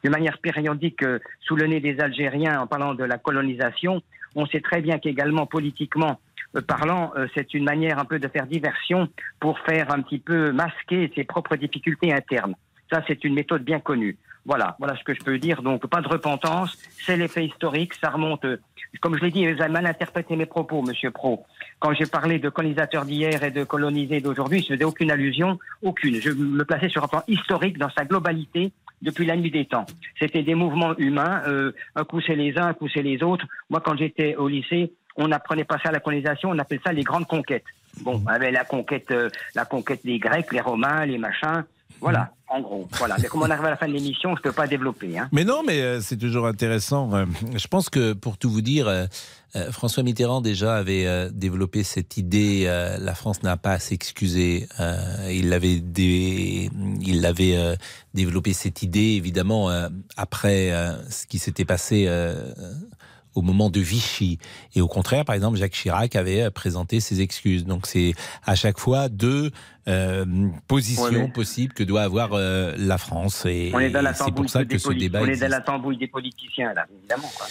[SPEAKER 27] de manière périodique euh, sous le nez des Algériens en parlant de la colonisation. On sait très bien qu'également politiquement parlant, c'est une manière un peu de faire diversion pour faire un petit peu masquer ses propres difficultés internes. Ça, c'est une méthode bien connue. Voilà, voilà ce que je peux dire. Donc, pas de repentance. C'est l'effet historique. Ça remonte. euh, Comme je l'ai dit, vous avez mal interprété mes propos, Monsieur Pro. Quand j'ai parlé de colonisateurs d'hier et de colonisés d'aujourd'hui, je faisais aucune allusion, aucune. Je me plaçais sur un plan historique dans sa globalité depuis la nuit des temps. C'était des mouvements humains. euh, un coup c'est les uns, un coup c'est les autres. Moi, quand j'étais au lycée, on apprenait pas ça à la colonisation, on appelait ça les grandes conquêtes. Bon, avec la conquête, euh, la conquête des Grecs, les Romains, les machins. Voilà, en gros. Voilà. Mais comme on arrive à la fin de l'émission, je peux pas développer. Hein.
[SPEAKER 3] Mais non, mais euh, c'est toujours intéressant. Euh, Je pense que pour tout vous dire, euh, François Mitterrand déjà avait développé cette idée. la France n'a pas à s'excuser. Il l'avait, dé- il l'avait développé cette idée évidemment après ce qui s'était passé. Au moment de Vichy. Et au contraire, par exemple, Jacques Chirac avait euh, présenté ses excuses. Donc c'est à chaque fois deux euh, positions
[SPEAKER 27] Ouais, mais-
[SPEAKER 3] possibles que doit avoir euh, la France. Et,
[SPEAKER 27] On est dans la
[SPEAKER 3] et c'est
[SPEAKER 27] tambouille
[SPEAKER 3] pour ça
[SPEAKER 27] des
[SPEAKER 3] que ce
[SPEAKER 27] politi-
[SPEAKER 3] débat
[SPEAKER 27] On est dans la tambouille des politiciens, là, évidemment. Quoi.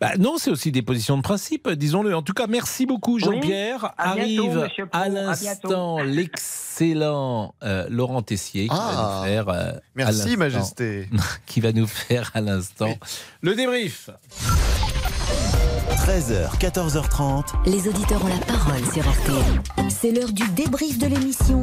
[SPEAKER 3] Bah non, c'est aussi des positions de principe, disons-le. En tout cas, merci beaucoup, Jean-Pierre. Arrive à l'instant l'excellent euh, Laurent Tessier qui va
[SPEAKER 7] Ah,
[SPEAKER 3] nous faire. euh, à
[SPEAKER 7] merci, Majesté.
[SPEAKER 3] qui va nous faire à l'instant le débrief.
[SPEAKER 1] 13h, 14h30.
[SPEAKER 2] Les auditeurs ont la parole sur RTL. C'est l'heure du débrief de l'émission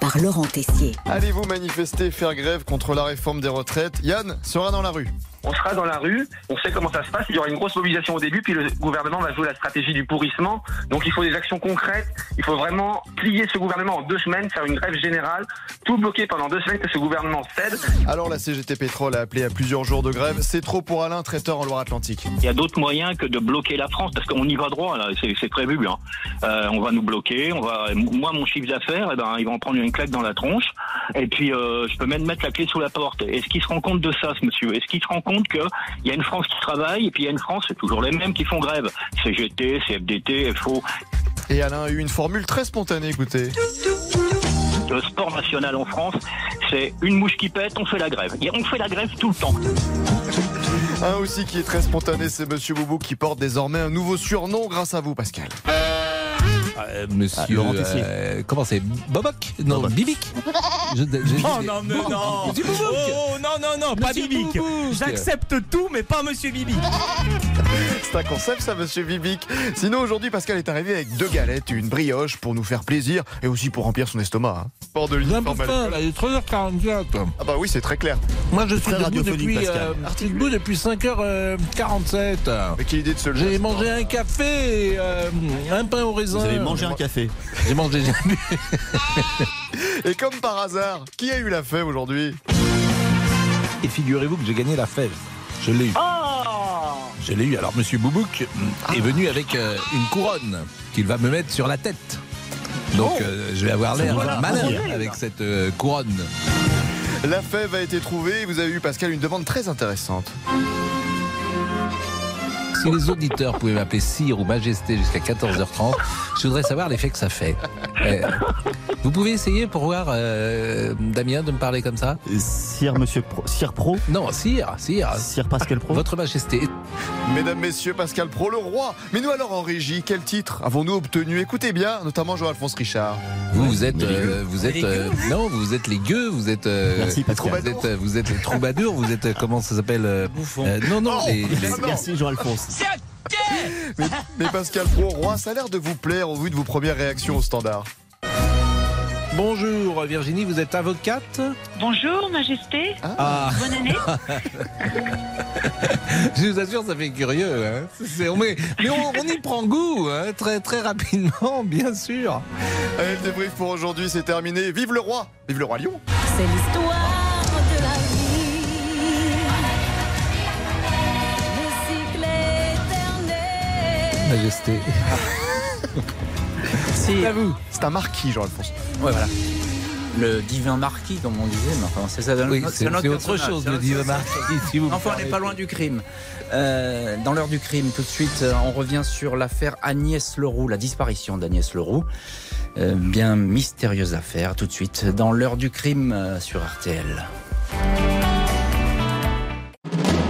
[SPEAKER 2] par Laurent Tessier.
[SPEAKER 7] Allez-vous manifester, faire grève contre la réforme des retraites? Yann sera dans la rue.
[SPEAKER 4] On sera dans la rue, on sait comment ça se passe, il y aura une grosse mobilisation au début, puis le gouvernement va jouer la stratégie du pourrissement. Donc il faut des actions concrètes, il faut vraiment plier ce gouvernement en deux semaines, faire une grève générale, tout bloquer pendant deux semaines que ce gouvernement cède.
[SPEAKER 7] Alors la CGT Pétrole a appelé à plusieurs jours de grève. C'est trop pour Alain, traiteur en Loire-Atlantique.
[SPEAKER 9] Il y a d'autres moyens que de bloquer la France, parce qu'on y va droit, là, c'est c'est prévu. Hein. Euh, on va nous bloquer, on va, moi, mon chiffre d'affaires, eh ben, ils vont en prendre une claque dans la tronche, et puis euh, je peux même mettre la clé sous la porte. Est-ce qu'il se rend compte de ça, ce monsieur? Est-ce qu'il se rend compte qu'il y a une France qui travaille, et puis il y a une France, c'est toujours les mêmes qui font grève CGT, CFDT, FO.
[SPEAKER 7] Et Alain a eu une formule très spontanée, écoutez.
[SPEAKER 9] Le sport national en France, c'est une mouche qui pète, on fait la grève. Et on fait la grève tout le temps.
[SPEAKER 7] Un aussi qui est très spontané, c'est Monsieur Boubou qui porte désormais un nouveau surnom grâce à vous, Pascal.
[SPEAKER 3] Euh, monsieur.
[SPEAKER 7] Ah, Laurent Tessier.
[SPEAKER 3] euh, comment c'est Boboc Non, Bibic Je- je-
[SPEAKER 11] Oh non, mais non
[SPEAKER 3] Monsieur Boubouk.
[SPEAKER 11] Oh non, non, non, pas
[SPEAKER 3] Monsieur
[SPEAKER 11] Bibic. J'accepte tout, mais pas Monsieur Bibic
[SPEAKER 7] C'est un concept ça, monsieur Bibic. Sinon, aujourd'hui, Pascal est arrivé avec deux galettes, une brioche pour nous faire plaisir et aussi pour remplir son estomac. Hein. Port de l'uniforme.
[SPEAKER 3] il est 3h44.
[SPEAKER 7] Ah bah oui, c'est très clair.
[SPEAKER 3] Moi, je suis debout depuis, euh, suis debout depuis 5h47.
[SPEAKER 7] Mais quelle idée de se
[SPEAKER 3] J'ai mangé un café, et, euh, un pain au raisin.
[SPEAKER 15] Mangé un café.
[SPEAKER 3] J'ai mangé jamais.
[SPEAKER 7] Et comme par hasard, qui a eu la fève aujourd'hui?
[SPEAKER 3] Et figurez-vous que j'ai gagné la fève. Je l'ai eu. Je l'ai eu. Alors, Monsieur Boubouk est venu avec euh, une couronne qu'il va me mettre sur la tête. Donc, euh, je vais avoir l'air malin avec cette euh, couronne.
[SPEAKER 7] La fève a été trouvée vous avez eu, Pascal, une demande très intéressante.
[SPEAKER 3] Si les auditeurs pouvaient m'appeler Sire ou Majesté jusqu'à 14h30, je voudrais savoir l'effet que ça fait. Euh, vous pouvez essayer pour voir, euh, Damien, de me parler comme ça?
[SPEAKER 15] Sire Monsieur Pro, Sire Pro?
[SPEAKER 3] Non, Sire, Sire.
[SPEAKER 15] Sire Pascal Pro?
[SPEAKER 3] Votre Majesté.
[SPEAKER 7] Mesdames, Messieurs, Pascal Pro, le roi. Mais nous alors en régie, quel titre avons-nous obtenu? Écoutez bien, notamment Jean-Alphonse Richard.
[SPEAKER 3] Vous, vous êtes, euh,
[SPEAKER 7] gueux.
[SPEAKER 3] vous êtes,
[SPEAKER 7] Les
[SPEAKER 3] euh, non, vous êtes les gueux, vous êtes, euh,
[SPEAKER 15] Merci, Pascal.
[SPEAKER 3] vous êtes, vous êtes les troubadours, vous êtes, comment ça s'appelle euh, Non, non,
[SPEAKER 7] Oh,
[SPEAKER 3] les, les-
[SPEAKER 7] merci,
[SPEAKER 15] Merci Jean-Alphonse.
[SPEAKER 7] Mais, mais Pascal Pro, roi, ça a l'air de vous plaire au vu de vos premières réactions au standard.
[SPEAKER 3] Bonjour Virginie, vous êtes avocate
[SPEAKER 20] Bonjour, Majesté.
[SPEAKER 3] Ah.
[SPEAKER 20] Bonne année.
[SPEAKER 3] Je vous assure, ça fait curieux. Hein. C'est- on met- mais on, on y prend goût, hein, très très rapidement, bien sûr.
[SPEAKER 7] Allez, le débrief pour aujourd'hui, c'est terminé. Vive le roi Vive le roi Lion
[SPEAKER 2] C'est l'histoire de la vie. Le cycle éternel.
[SPEAKER 3] Majesté.
[SPEAKER 21] C'est
[SPEAKER 3] à vous.
[SPEAKER 7] C'est un marquis, Jean-Alphonse.
[SPEAKER 21] Ouais, voilà. Le divin marquis, comme on disait, mais enfin, c'est ça.
[SPEAKER 3] Oui,
[SPEAKER 21] notre-
[SPEAKER 3] c'est- autre chose, le divin marquis, si vous
[SPEAKER 21] Enfin, on n'est pas loin du crime. Euh, dans l'heure du crime, tout de suite, euh, on revient sur l'affaire Agnès Leroux, la disparition d'Agnès Leroux. Euh, bien mystérieuse affaire, tout de suite, dans l'heure du crime euh, sur RTL.